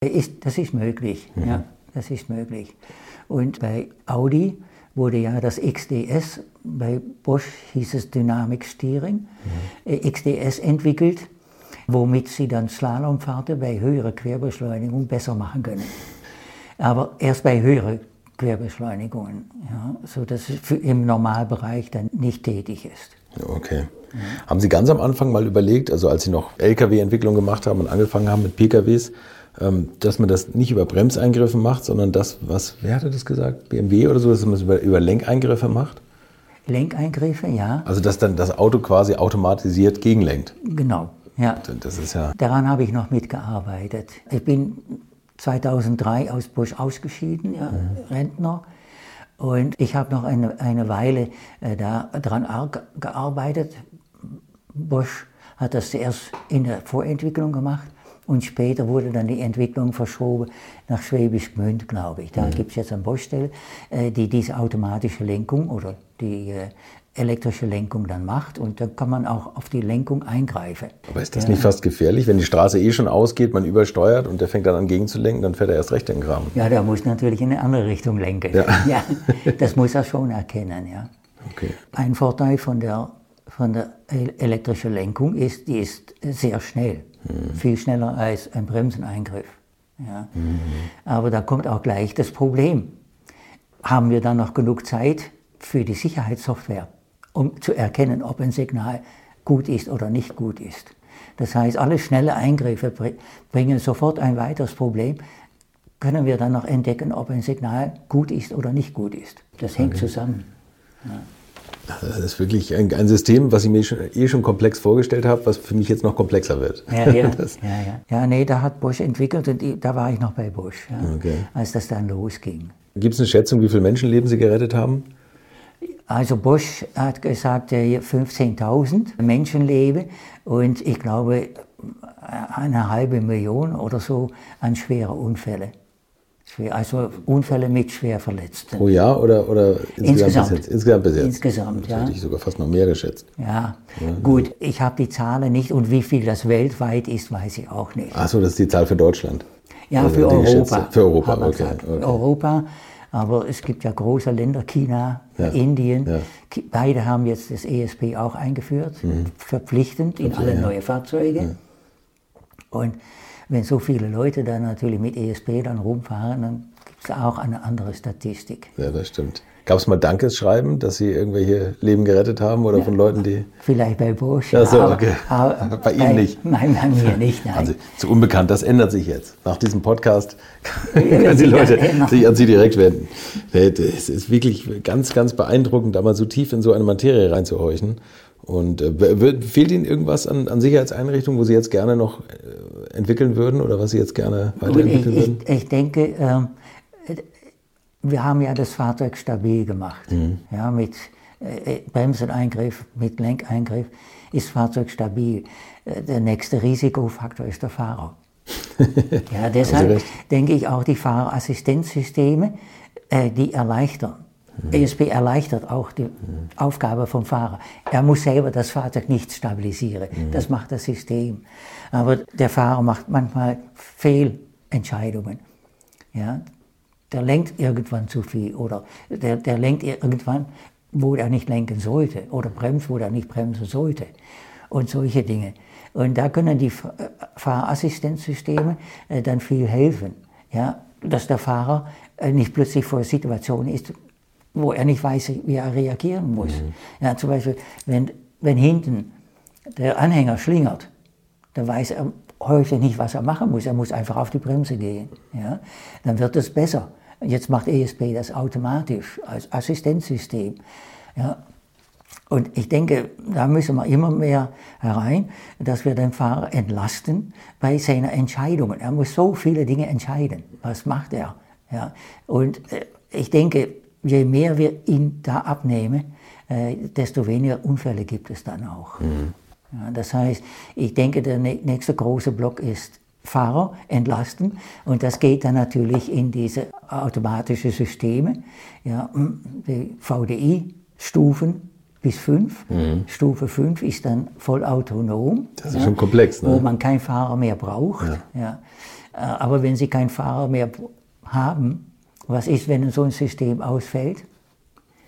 Ist, das ist möglich, mhm. ja, das ist möglich. Und bei Audi wurde ja das XDS, bei Bosch hieß es Dynamic Steering, mhm. Äh, XDS entwickelt, womit sie dann Slalomfahrten bei höherer Querbeschleunigung besser machen können. Aber erst bei höheren Querbeschleunigungen, ja, sodass es im Normalbereich dann nicht tätig ist. Okay. Mhm. Haben Sie ganz am Anfang mal überlegt, also als Sie noch Lkw-Entwicklung gemacht haben und angefangen haben mit PKWs, dass man das nicht über Bremseingriffe macht, sondern das, was, wer hatte das gesagt? BMW oder so, dass man es über, über Lenkeingriffe macht? Lenkeingriffe, ja. Also dass dann das Auto quasi automatisiert gegenlenkt. Genau, ja. Das ist ja. Daran habe ich noch mitgearbeitet. Ich bin 2003 aus Busch ausgeschieden, ja, mhm. Rentner. Und ich habe noch eine, eine Weile äh, daran gearbeitet. Bosch hat das zuerst in der Vorentwicklung gemacht und später wurde dann die Entwicklung verschoben nach Schwäbisch Gmünd, glaube ich. Da mhm. gibt es jetzt eine Baustelle, äh, die diese automatische Lenkung oder die äh, elektrische Lenkung dann macht und dann kann man auch auf die Lenkung eingreifen. Aber ist das ja. nicht fast gefährlich, wenn die Straße eh schon ausgeht, man übersteuert und der fängt dann an gegenzulenken, dann fährt er erst recht in den Graben? Ja, der muss natürlich in eine andere Richtung lenken. Ja, ja das muss er schon erkennen, ja. Okay. Ein Vorteil von der, von der elektrischen Lenkung ist, die ist sehr schnell. Mhm. Viel schneller als ein Bremseneingriff. Ja. Mhm. Aber da kommt auch gleich das Problem. Haben wir dann noch genug Zeit für die Sicherheitssoftware, um zu erkennen, ob ein Signal gut ist oder nicht gut ist? Das heißt, alle schnelle Eingriffe bringen sofort ein weiteres Problem. Können wir dann noch entdecken, ob ein Signal gut ist oder nicht gut ist? Das hängt okay. zusammen. Ja. Das ist wirklich ein, ein, System, was ich mir schon, eh schon komplex vorgestellt habe, was für mich jetzt noch komplexer wird. Ja, ja, ja, ja. ja nee, da hat Bosch entwickelt und da war ich noch bei Bosch, ja, okay. als das dann losging. Gibt es eine Schätzung, wie viele Menschenleben Sie gerettet haben? Also Bosch hat gesagt 15.000 Menschenleben und ich glaube eine halbe Million oder so an schweren Unfällen. Also Unfälle mit schwer Verletzten. Pro Jahr oder, oder insgesamt? Bis insgesamt bis jetzt? Insgesamt, das ja. hätte ich sogar fast noch mehr geschätzt. Ja, ja. gut, ich habe die Zahlen nicht und wie viel das weltweit ist, weiß ich auch nicht. Achso, das ist die Zahl für Deutschland? Ja, also für Europa. Für Europa, okay, okay. Europa, Aber es gibt ja große Länder, China, Ja. Indien. Ja. Beide haben jetzt das ESP auch eingeführt, verpflichtend in alle Mhm. ja. neue Fahrzeuge. Und wenn so viele Leute dann natürlich mit ESP dann rumfahren, dann gibt es auch eine andere Statistik. Ja, das stimmt. Gab es mal Dankesschreiben, dass Sie irgendwelche Leben gerettet haben oder von Leuten, die. Vielleicht bei Bosch. Ach so, aber- okay. aber Bei Ihnen nicht. Nein, bei mir nicht, nein. Also zu unbekannt, das ändert sich jetzt. Nach diesem Podcast Ja, können die Leute ändern. sich an Sie direkt wenden. Es ist wirklich ganz, ganz beeindruckend, da mal so tief in so eine Materie reinzuhorchen. Und äh, fehlt Ihnen irgendwas an, an Sicherheitseinrichtungen, wo Sie jetzt gerne noch äh, entwickeln würden oder was Sie jetzt gerne ich, weiterentwickeln würden? ich, ich denke, ähm, wir haben ja das Fahrzeug stabil gemacht. Mhm. Ja, mit äh, Bremseneingriff, mit Lenkeingriff ist das Fahrzeug stabil. Äh, der nächste Risikofaktor ist der Fahrer. ja, deshalb denke ich auch die Fahrerassistenzsysteme, äh, die erleichtern. ESP erleichtert auch die Aufgabe vom Fahrer. Er muss selber das Fahrzeug nicht stabilisieren. Das macht das System. Aber der Fahrer macht manchmal Fehlentscheidungen. Ja, der lenkt irgendwann zu viel oder der, der lenkt irgendwann, wo er nicht lenken sollte oder bremst, wo er nicht bremsen sollte und solche Dinge. Und da können die äh, Fahrassistenzsysteme äh, dann viel helfen, ja, dass der Fahrer äh, nicht plötzlich vor Situationen ist, wo er nicht weiß, wie er reagieren muss. Ja, zum Beispiel, wenn, wenn hinten der Anhänger schlingert, dann weiß er heute nicht, was er machen muss. Er muss einfach auf die Bremse gehen. Ja? Dann wird es besser. Jetzt macht ESP das automatisch als Assistenzsystem. Ja? Und ich denke, da müssen wir immer mehr herein, dass wir den Fahrer entlasten bei seinen Entscheidungen. Er muss so viele Dinge entscheiden. Was macht er? Ja? Und äh, ich denke, je mehr wir ihn da abnehmen, äh, desto weniger Unfälle gibt es dann auch. Ja, das heißt, ich denke, der nä- nächste große Block ist Fahrer entlasten und das geht dann natürlich in diese automatischen Systeme, ja, die VDI-Stufen bis 5. Stufe 5 ist dann voll autonom. Das ist schon komplex, ne? Wo man keinen Fahrer mehr braucht. Ja. Äh, Aber wenn Sie keinen Fahrer mehr haben, was ist, wenn so ein System ausfällt?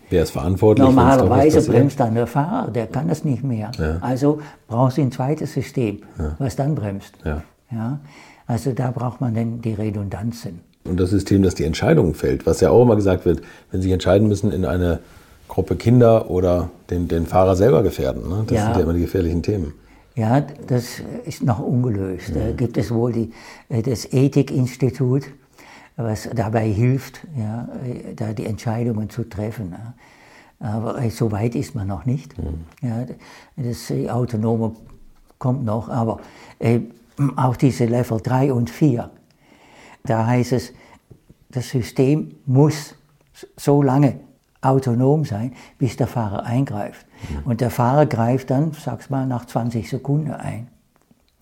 Wer ist verantwortlich? Normalerweise bremst dann der Fahrer, der kann das nicht mehr. Also brauchst du ein zweites System, was dann bremst. Ja. Ja? Also da braucht man dann die Redundanzen. Und das System, das die Entscheidungen fällt, was ja auch immer gesagt wird, wenn Sie entscheiden müssen in eine Gruppe Kinder oder den, den Fahrer selber gefährden. Ne? Das Ja. sind ja immer die gefährlichen Themen. Ja, das ist noch ungelöst. Da gibt es wohl die, äh, das Ethikinstitut, was dabei hilft, ja, da die Entscheidungen zu treffen. Aber äh, so weit ist man noch nicht. Ja, das äh, Autonome kommt noch, aber äh, auch diese Level 3 und 4, da heißt es, das System muss so lange autonom sein, bis der Fahrer eingreift. Und der Fahrer greift dann, sag's mal, nach 20 Sekunden ein.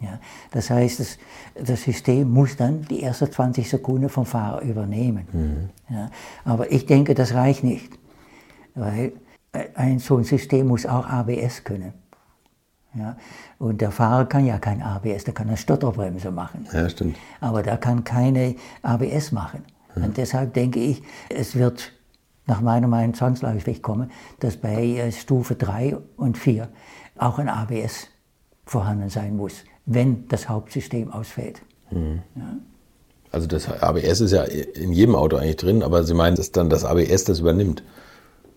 Ja, das heißt, das, das System muss dann die ersten 20 Sekunden vom Fahrer übernehmen. Ja, aber ich denke, das reicht nicht, weil ein, so ein System muss auch ABS können. Ja, und der Fahrer kann ja kein ABS, der kann eine Stotterbremse machen. Ja, stimmt. Aber der kann keine ABS machen. Und deshalb denke ich, es wird nach meiner Meinung zwangsläufig kommen, dass bei äh, Stufe 3 und 4 auch ein ABS vorhanden sein muss, wenn das Hauptsystem ausfällt. Also das ABS ist ja in jedem Auto eigentlich drin, aber Sie meinen, dass dann das ABS das übernimmt?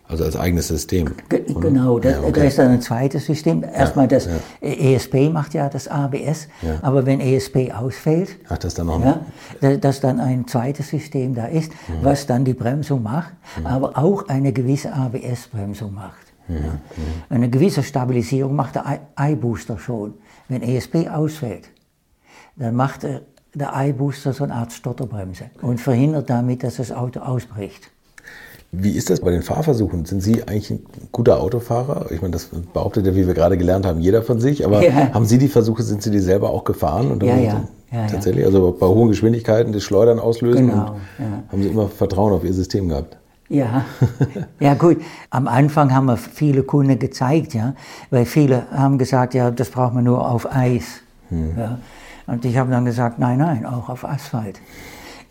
Also als eigenes System. Ge genau, da, Ja, okay. da ist dann ein zweites System. Erstmal das ESP macht ja das ABS, Ja. aber wenn ESP ausfällt, Ach, das dann noch. Ja, da- dass dann ein zweites System da ist, was dann die Bremsung macht, aber auch eine gewisse ABS-Bremsung macht. Ja. Eine gewisse Stabilisierung macht der iBooster schon. Wenn ESP ausfällt, dann macht der, iBooster so eine Art Stotterbremse und verhindert damit, dass das Auto ausbricht. Wie ist das bei den Fahrversuchen? Sind Sie eigentlich ein guter Autofahrer? Ich meine, das behauptet ja, wie wir gerade gelernt haben, jeder von sich. Aber Ja. haben Sie die Versuche, sind Sie die selber auch gefahren? Ja, ja. Ja. Tatsächlich? Also bei hohen Geschwindigkeiten das Schleudern auslösen? Genau, Und ja. Haben Sie immer Vertrauen auf Ihr System gehabt? Ja, ja gut. Am Anfang haben wir viele Kunden gezeigt, ja, weil viele haben gesagt, ja, das braucht man nur auf Eis. Ja. Und ich habe dann gesagt, nein, nein, auch auf Asphalt.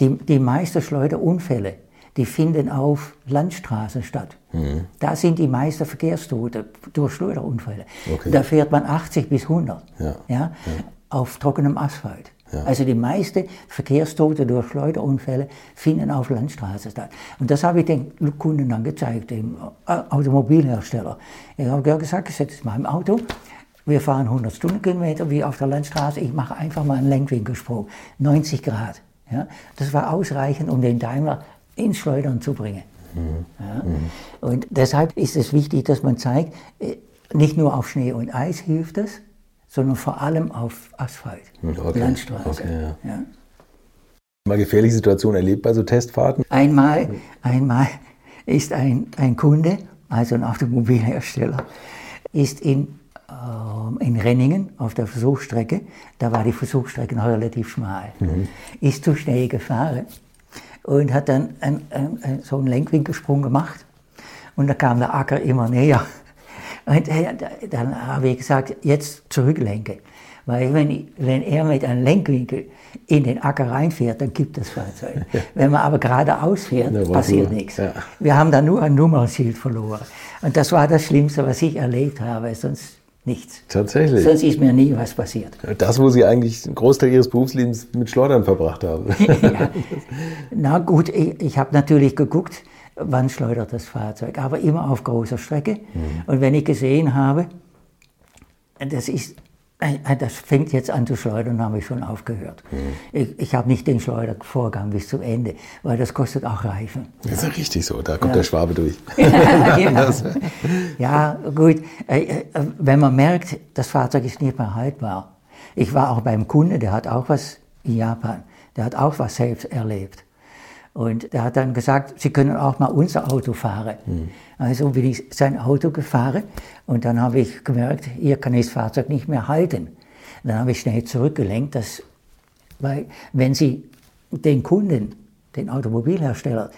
Die, die meisten Schleuderunfälle die finden auf Landstraßen statt. Mhm. Da sind die meisten Verkehrstote durch Schleuderunfälle. Okay. Da fährt man 80 bis 100 Ja. auf trockenem Asphalt. Also die meisten Verkehrstote durch Schleuderunfälle finden auf Landstraßen statt. Und das habe ich den Kunden dann gezeigt, dem Automobilhersteller. Ich habe gesagt, ich setze mal im Auto, wir fahren 100 Stundenkilometer wie auf der Landstraße, ich mache einfach mal einen Lenkwinkelsprung, 90 Grad. Ja? Das war ausreichend, um den Daimler ins Schleudern zu bringen. Ja? Und deshalb ist es wichtig, dass man zeigt, äh, nicht nur auf Schnee und Eis hilft es, sondern vor allem auf Asphalt, Okay, Landstraße. okay, ja. Ja. Mal gefährliche Situationen erlebt bei so Testfahrten? Einmal, einmal ist ein, ein Kunde, also ein Automobilhersteller, ist in, ähm, in Renningen auf der Versuchsstrecke, da war die Versuchsstrecke noch relativ schmal, ist zu schnell gefahren und hat dann ein, ein, so einen Lenkwinkelsprung gemacht und da kam der Acker immer näher. Und dann habe ich gesagt, jetzt zurücklenken. Weil wenn, ich, wenn er mit einem Lenkwinkel in den Acker reinfährt, dann gibt das Fahrzeug. Wenn man aber geradeaus fährt, Ja, passiert nichts. ja. Wir haben dann nur ein Nummernschild verloren. Und das war das Schlimmste, was ich erlebt habe, sonst nichts. Tatsächlich. Sonst ist mir nie was passiert. Das, wo Sie eigentlich einen Großteil Ihres Berufslebens mit Schleudern verbracht haben. Na gut, ich, ich habe natürlich geguckt, wann schleudert das Fahrzeug, aber immer auf großer Strecke. Und wenn ich gesehen habe, das ist, äh, das fängt jetzt an zu schleudern, habe ich schon aufgehört. Ich, ich habe nicht den Schleudervorgang bis zum Ende, weil das kostet auch Reifen. Das ist ja richtig so, da kommt der Schwabe durch. ja. ja, gut. Äh, äh, Wenn man merkt, das Fahrzeug ist nicht mehr haltbar. Ich war auch beim Kunde, der hat auch was in Japan, der hat auch was selbst erlebt. Und der hat dann gesagt, Sie können auch mal unser Auto fahren. Also bin ich sein Auto gefahren und dann habe ich gemerkt, hier kann ich das Fahrzeug nicht mehr halten. Dann habe ich schnell zurückgelenkt, dass, weil wenn Sie den Kunden, den Automobilhersteller,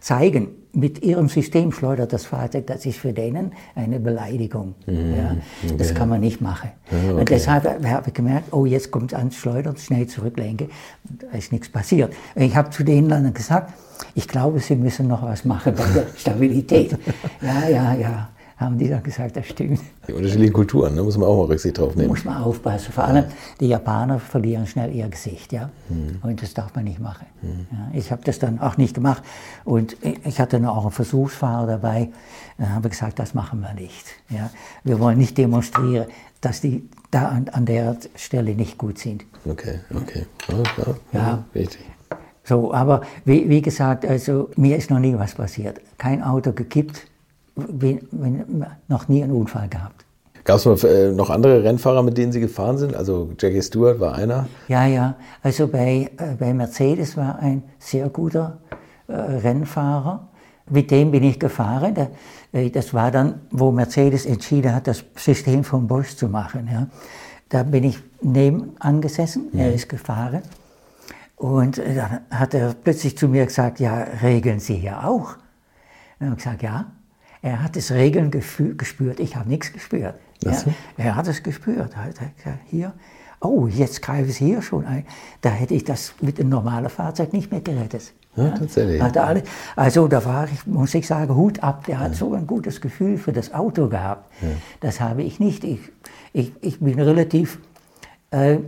zeigen, mit ihrem System schleudert das Fahrzeug, das ist für denen eine Beleidigung. ja, das kann man nicht machen. Und deshalb habe ich gemerkt, oh, jetzt kommt es ans Schleudern, schnell zurücklenken, da ist nichts passiert. Und ich habe zu denen dann gesagt, ich glaube, Sie müssen noch was machen bei der Stabilität. ja, ja, ja, haben die dann gesagt, das stimmt. Die unterschiedlichen Kulturen, da muss man auch mal Rücksicht drauf nehmen. Muss man aufpassen. Vor allem die Japaner verlieren schnell ihr Gesicht, ja. Und das darf man nicht machen. Ja, ich habe das dann auch nicht gemacht. Und ich hatte noch auch einen Versuchsfahrer dabei. Dann habe ich gesagt, das machen wir nicht. Ja. Wir wollen nicht demonstrieren, dass die da an, an der Stelle nicht gut sind. Okay, okay. Ja, ja, Ja. Richtig. So, aber wie, wie gesagt, also mir ist noch nie was passiert. Kein Auto gekippt, noch nie einen Unfall gehabt. Gab es noch, äh, noch andere Rennfahrer, mit denen Sie gefahren sind? Also Jackie Stewart war einer. Ja, ja. Also bei, äh, bei Mercedes war ein sehr guter äh, Rennfahrer. Mit dem bin ich gefahren. Da, das war dann, wo Mercedes entschieden hat, das System von Bosch zu machen. Ja. Da bin ich nebenan gesessen, er ist gefahren. Und dann hat er plötzlich zu mir gesagt, ja, regeln Sie hier auch? Dann habe ich gesagt, ja. Er hat das Regeln gespürt, ich habe nichts gespürt. Ja. Er hat es gespürt. Er hier, oh, jetzt greife ich hier schon ein. Da hätte ich das mit einem normalen Fahrzeug nicht mehr gerettet. Ja, tatsächlich. Alle, also da war ich, muss ich sagen, Hut ab. Der hat so ein gutes Gefühl für das Auto gehabt. Das habe ich nicht. Ich, ich, ich bin relativ äh,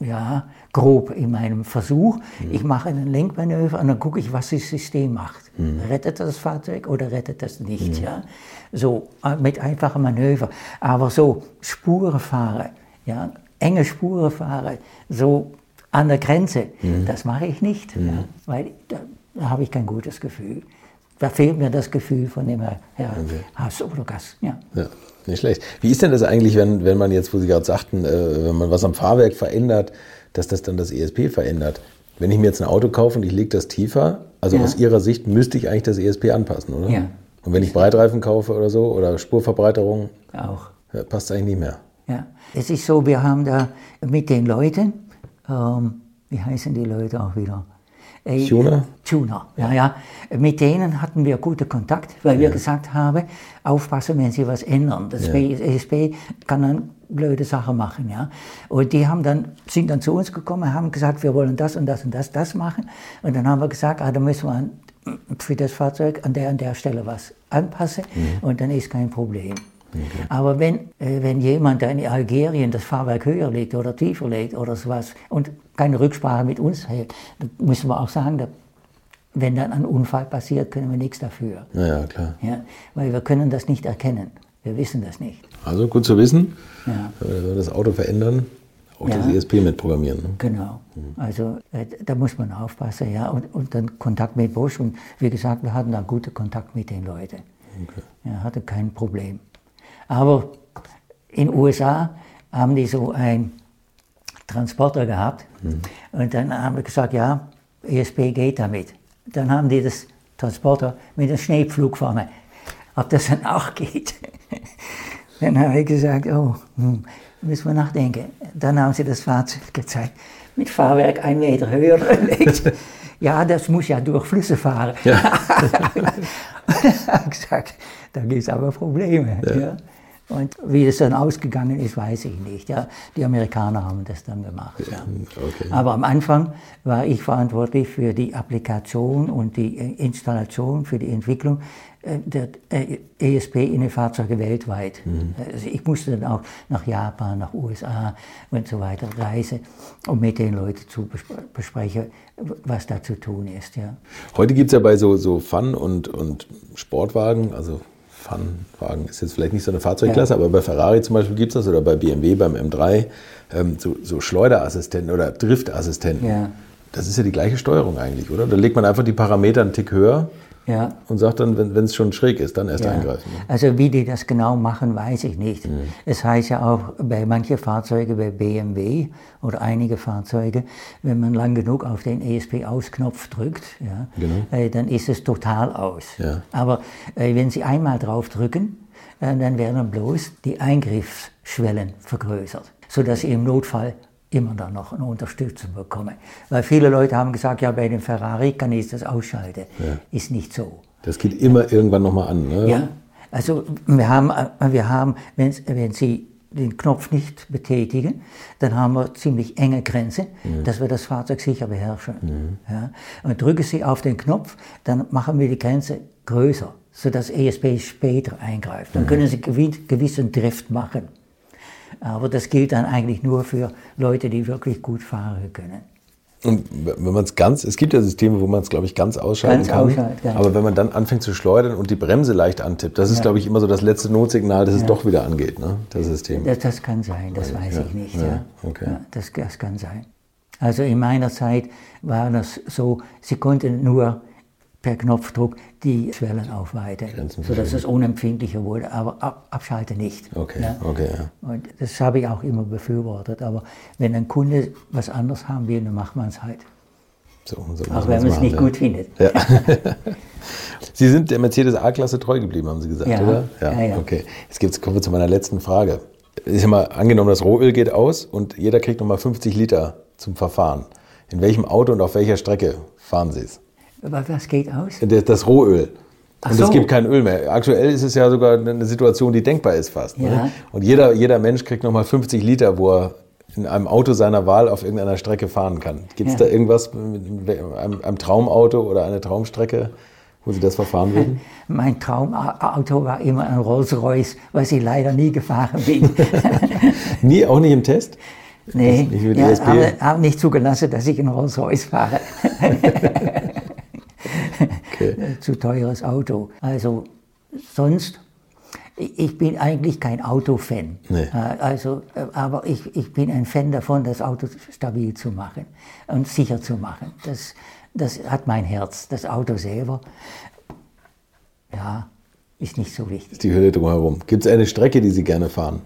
ja, grob in meinem Versuch. Ich mache einen Lenkmanöver und dann gucke ich, was das System macht. Rettet das Fahrzeug oder rettet das nicht? Ja? So, äh, mit einfachen Manöver. Aber so Spuren fahren, ja, enge Spuren fahren, so an der Grenze, das mache ich nicht. Ja? Weil da, da habe ich kein gutes Gefühl. Da fehlt mir das Gefühl von dem Herr, Herr Hass oder Gas. Ja. Ja, nicht schlecht. Wie ist denn das eigentlich, wenn, wenn man jetzt, wo Sie gerade sagten, äh, wenn man was am Fahrwerk verändert, dass das dann das ESP verändert? Wenn ich mir jetzt ein Auto kaufe und ich lege das tiefer, also Ja. aus Ihrer Sicht müsste ich eigentlich das ESP anpassen, oder? Ja. Und wenn ich Breitreifen kaufe oder so oder Spurverbreiterung, Auch. ja, passt eigentlich nicht mehr. Ja. Es ist so, wir haben da mit den Leuten, ähm, wie heißen die Leute auch wieder? Äh, Tuner? Tuner, ja, ja. Mit denen hatten wir guten Kontakt, weil wir gesagt haben, aufpassen, wenn sie was ändern. Das ESP kann dann blöde Sachen machen. Ja? Und die haben dann, sind dann zu uns gekommen, haben gesagt, wir wollen das und das und das, das machen. Und dann haben wir gesagt, ah, da müssen wir an, für das Fahrzeug an der und der Stelle was anpassen mhm. und dann ist kein Problem. Okay. Aber wenn, äh, wenn jemand in Algerien das Fahrwerk höher legt oder tiefer legt oder sowas und keine Rücksprache mit uns hält, dann müssen wir auch sagen, da, wenn dann ein Unfall passiert, können wir nichts dafür. Ja, klar. Ja, weil wir können das nicht erkennen. Wir wissen das nicht. Also gut zu wissen, ja. wenn wir das Auto verändern, auch ja. das ESP mitprogrammieren. Ne? Genau. Mhm. Also äh, da muss man aufpassen, ja. Und, und dann Kontakt mit Bosch. Und wie gesagt, wir hatten da guten Kontakt mit den Leuten. Okay. Ja, hatte kein Problem. Aber in den USA haben die so einen Transporter gehabt. Mhm. Und dann haben wir gesagt, ja, ESP geht damit. Dann haben die das Transporter mit einem Schneepflug vorne. Ob das dann auch geht? dann habe ich gesagt, oh, hm, müssen wir nachdenken. Dann haben sie das Fahrzeug gezeigt, mit Fahrwerk ein Meter höher ja, das muss ja durch Flüsse fahren. Ja. gesagt, da gibt es aber Probleme. Ja. Ja. Und wie es dann ausgegangen ist, weiß ich nicht. Ja, die Amerikaner haben das dann gemacht. Ja. Okay. Aber am Anfang war ich verantwortlich für die Applikation und die Installation, für die Entwicklung der äh, ESP in den Fahrzeugen weltweit. Mhm. Also ich musste dann auch nach Japan, nach USA und so weiter reisen, um mit den Leuten zu besprechen, was da zu tun ist. Ja. Heute gibt es ja bei so, so Fun- und, und Sportwagen, also Fun-Wagen ist jetzt vielleicht nicht so eine Fahrzeugklasse, ja. aber bei Ferrari zum Beispiel gibt es das oder bei BMW beim M3 ähm, so, so, Schleuderassistenten oder Driftassistenten. Ja. Das ist ja die gleiche Steuerung eigentlich, oder? Da legt man einfach die Parameter einen Tick höher ja. Und sagt dann, wenn es schon schräg ist, dann erst ja. eingreifen. Ne? Also wie die das genau machen, weiß ich nicht. Mhm. Es heißt ja auch bei manchen Fahrzeugen, bei BMW oder einige Fahrzeuge, wenn man lang genug auf den ESP-Ausknopf drückt, ja, genau. äh, dann ist es total aus. Ja. Aber äh, wenn Sie einmal drauf drücken, äh, dann werden bloß die Eingriffsschwellen vergrößert, sodass Sie im Notfall immer dann noch eine Unterstützung bekomme. Weil viele Leute haben gesagt, ja, bei dem Ferrari kann ich das ausschalten. Ja. Ist nicht so. Das geht immer irgendwann nochmal an, ne? Ja, also wir haben, wir haben wenn, wenn Sie den Knopf nicht betätigen, dann haben wir ziemlich enge Grenzen, mhm. dass wir das Fahrzeug sicher beherrschen. Mhm. Ja? Und drücken Sie auf den Knopf, dann machen wir die Grenze größer, sodass ESP später eingreift. Dann mhm. können Sie gewissen Drift machen. Aber das gilt dann eigentlich nur für Leute, die wirklich gut fahren können. Und wenn man es ganz, es gibt ja Systeme, wo man es, glaube ich, ganz ausschalten ganz kann. Ausschalten, genau. Aber wenn man dann anfängt zu schleudern und die Bremse leicht antippt, das ist, ja. glaube ich, immer so das letzte Notsignal, dass ja. es doch wieder angeht, ne, das System. Das, das kann sein, das weiß ja. ich nicht. Ja. Okay. Das, das kann sein. Also in meiner Zeit war das so, sie konnten nur per Knopfdruck die Schwellen aufweiten, sodass es unempfindlicher wurde, aber ab, abschalte nicht. Okay, ja? okay. Ja. Und das habe ich auch immer befürwortet. Aber wenn ein Kunde was anderes haben will, dann macht man es halt. So, so auch wenn man es nicht ja. gut findet. Ja. Sie sind der Mercedes A-Klasse treu geblieben, haben Sie gesagt, ja. oder? Ja, ja, Okay. Jetzt kommen wir zu meiner letzten Frage. Ich habe mal angenommen, das Rohöl geht aus und jeder kriegt nochmal 50 Liter zum Verfahren. In welchem Auto und auf welcher Strecke fahren Sie es? Was geht aus? Das Rohöl. und so. es gibt kein Öl mehr. Aktuell ist es ja sogar eine Situation, die denkbar ist fast. Ne? Ja. Ne? Und jeder, jeder Mensch kriegt nochmal 50 Liter, wo er in einem Auto seiner Wahl auf irgendeiner Strecke fahren kann. Gibt es ja. da irgendwas, einem, einem Traumauto oder eine Traumstrecke, wo Sie das verfahren würden? Mein Traumauto war immer ein Rolls-Royce, was ich leider nie gefahren bin. nie, auch nicht im Test? Nee, ich ja, habe, habe nicht zugelassen, dass ich in Rolls-Royce fahre. okay. zu teures Auto. Also sonst, ich bin eigentlich kein Autofan. Nee. Äh, also, äh, aber ich, ich bin ein Fan davon, das Auto stabil zu machen und sicher zu machen. Das, das hat mein Herz. Das Auto selber, ja, ist nicht so wichtig. Ist die Hülle drumherum. Gibt es eine Strecke, die Sie gerne fahren?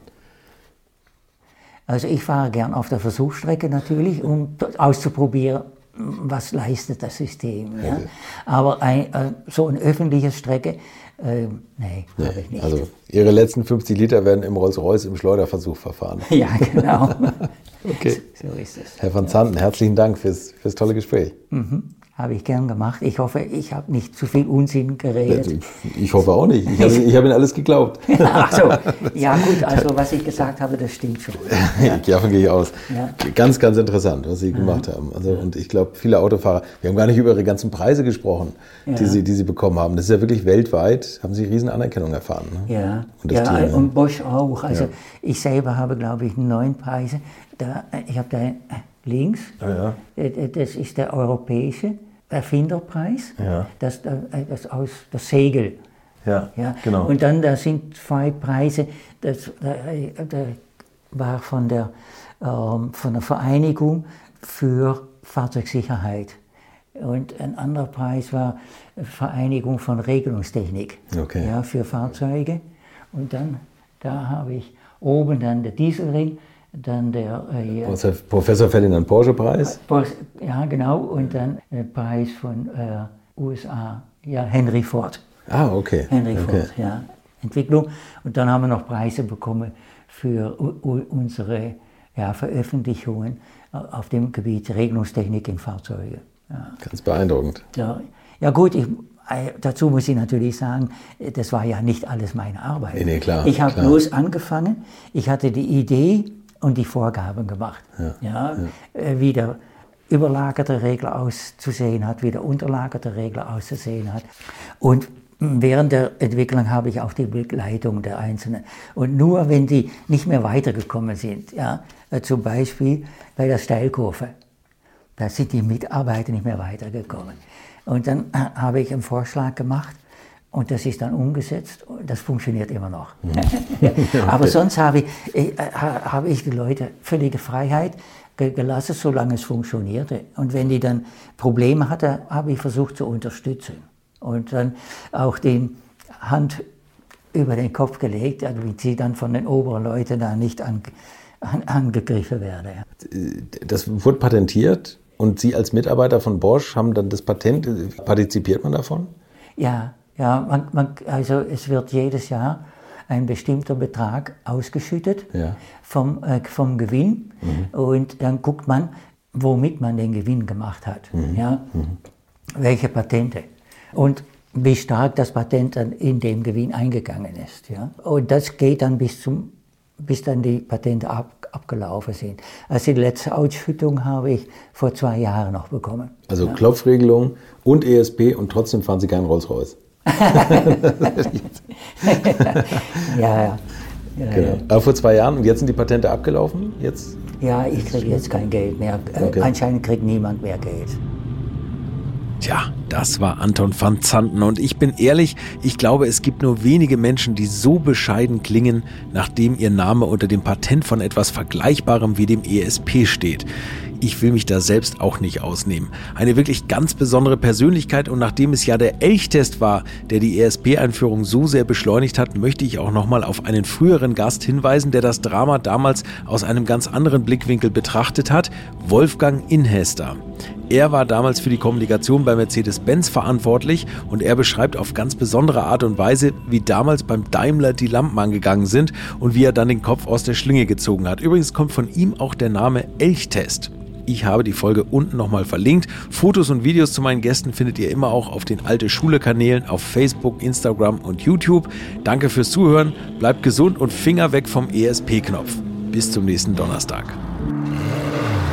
Also ich fahre gern auf der Versuchsstrecke natürlich, um auszuprobieren, was leistet das System. Ja? Aber ein, äh, so eine öffentliche Strecke, äh, nee, nee habe ich nicht. Also Ihre letzten 50 Liter werden im Rolls-Royce im Schleuderversuch verfahren. Ja, genau. okay. So, so, ist es. Herr van Zanten, herzlichen Dank fürs, fürs tolle Gespräch. Mhm. Habe ich gern gemacht. Ich hoffe, ich habe nicht zu viel Unsinn geredet. Ich hoffe auch nicht. Ich habe, ich habe Ihnen alles geglaubt. Ach so, ja gut, also was ich gesagt habe, das stimmt schon. Ja, davon gehe ich aus. Ja. Ganz, ganz interessant, was Sie gemacht haben. Also, und ich glaube, viele Autofahrer, wir haben gar nicht über Ihre ganzen Preise gesprochen, ja. die, Sie, die Sie bekommen haben. Das ist ja wirklich weltweit, haben Sie riesen Anerkennung erfahren. Ne? Ja, und, ja, Team, und Bosch auch. Also ich selber habe, glaube ich, neun Preise. Da, ich habe da links, ja. das ist der europäische. Erfinderpreis, ja. das, das, aus, das Segel. Ja, ja, genau. Und dann da sind zwei Preise, das, da, war von der, ähm, von der Vereinigung für Fahrzeugsicherheit. Und ein anderer Preis war Vereinigung von Regelungstechnik okay. ja, für Fahrzeuge. Und dann, da habe ich oben dann der Dieselring dann der äh, Professor Ferdinand Porsche Preis. Ja, genau. Und dann der Preis von äh, USA, ja, Henry Ford. Ah, okay. Henry okay. Ford, ja. Entwicklung. Und dann haben wir noch Preise bekommen für unsere ja, Veröffentlichungen auf dem Gebiet Regelungstechnik in Fahrzeugen. Ja. Ganz beeindruckend. Ja, ja gut, ich, äh, dazu muss ich natürlich sagen, das war ja nicht alles meine Arbeit. Nee, nee, klar, ich habe bloß angefangen, ich hatte die Idee, und die Vorgaben gemacht. Ja, ja, ja. Äh, wie der überlagerte Regler auszusehen hat, wie der unterlagerte Regler auszusehen hat. Und während der Entwicklung habe ich auch die Begleitung der Einzelnen. Und nur wenn die nicht mehr weitergekommen sind, ja, äh, zum Beispiel bei der Steilkurve, da sind die Mitarbeiter nicht mehr weitergekommen. Und dann äh, habe ich einen Vorschlag gemacht, und das ist dann umgesetzt. Das funktioniert immer noch. Mhm. Aber sonst habe ich, äh, habe ich die Leute völlige Freiheit gelassen, solange es funktionierte. Und wenn die dann Probleme hatten, habe ich versucht zu unterstützen. Und dann auch die Hand über den Kopf gelegt, damit sie dann von den oberen Leuten da nicht an, an, angegriffen werden. Das wurde patentiert und Sie als Mitarbeiter von Bosch haben dann das Patent, partizipiert man davon? Ja, ja, man, man, also es wird jedes Jahr ein bestimmter Betrag ausgeschüttet ja. vom, äh, vom Gewinn mhm. und dann guckt man, womit man den Gewinn gemacht hat. Mhm. Ja? Mhm. Welche Patente. Und wie stark das Patent dann in dem Gewinn eingegangen ist. Ja? Und das geht dann bis, zum, bis dann die Patente ab, abgelaufen sind. Also die letzte Ausschüttung habe ich vor zwei Jahren noch bekommen. Also ja. Klopfregelung und ESP und trotzdem fahren Sie keinen Rolls-Royce. Ja, ja. ja, genau. ja. Aber vor zwei Jahren und jetzt sind die Patente abgelaufen? Jetzt? Ja, ich kriege jetzt kein Geld mehr. Äh, okay. Anscheinend kriegt niemand mehr Geld. Tja, das war Anton van Zanten und ich bin ehrlich, ich glaube, es gibt nur wenige Menschen, die so bescheiden klingen, nachdem ihr Name unter dem Patent von etwas Vergleichbarem wie dem ESP steht ich will mich da selbst auch nicht ausnehmen. Eine wirklich ganz besondere Persönlichkeit und nachdem es ja der Elchtest war, der die ESP-Einführung so sehr beschleunigt hat, möchte ich auch nochmal auf einen früheren Gast hinweisen, der das Drama damals aus einem ganz anderen Blickwinkel betrachtet hat, Wolfgang Inhester. Er war damals für die Kommunikation bei Mercedes-Benz verantwortlich und er beschreibt auf ganz besondere Art und Weise, wie damals beim Daimler die Lampen angegangen sind und wie er dann den Kopf aus der Schlinge gezogen hat. Übrigens kommt von ihm auch der Name Elchtest. Ich habe die Folge unten nochmal verlinkt. Fotos und Videos zu meinen Gästen findet ihr immer auch auf den Alte Schule Kanälen auf Facebook, Instagram und YouTube. Danke fürs Zuhören, bleibt gesund und Finger weg vom ESP-Knopf. Bis zum nächsten Donnerstag.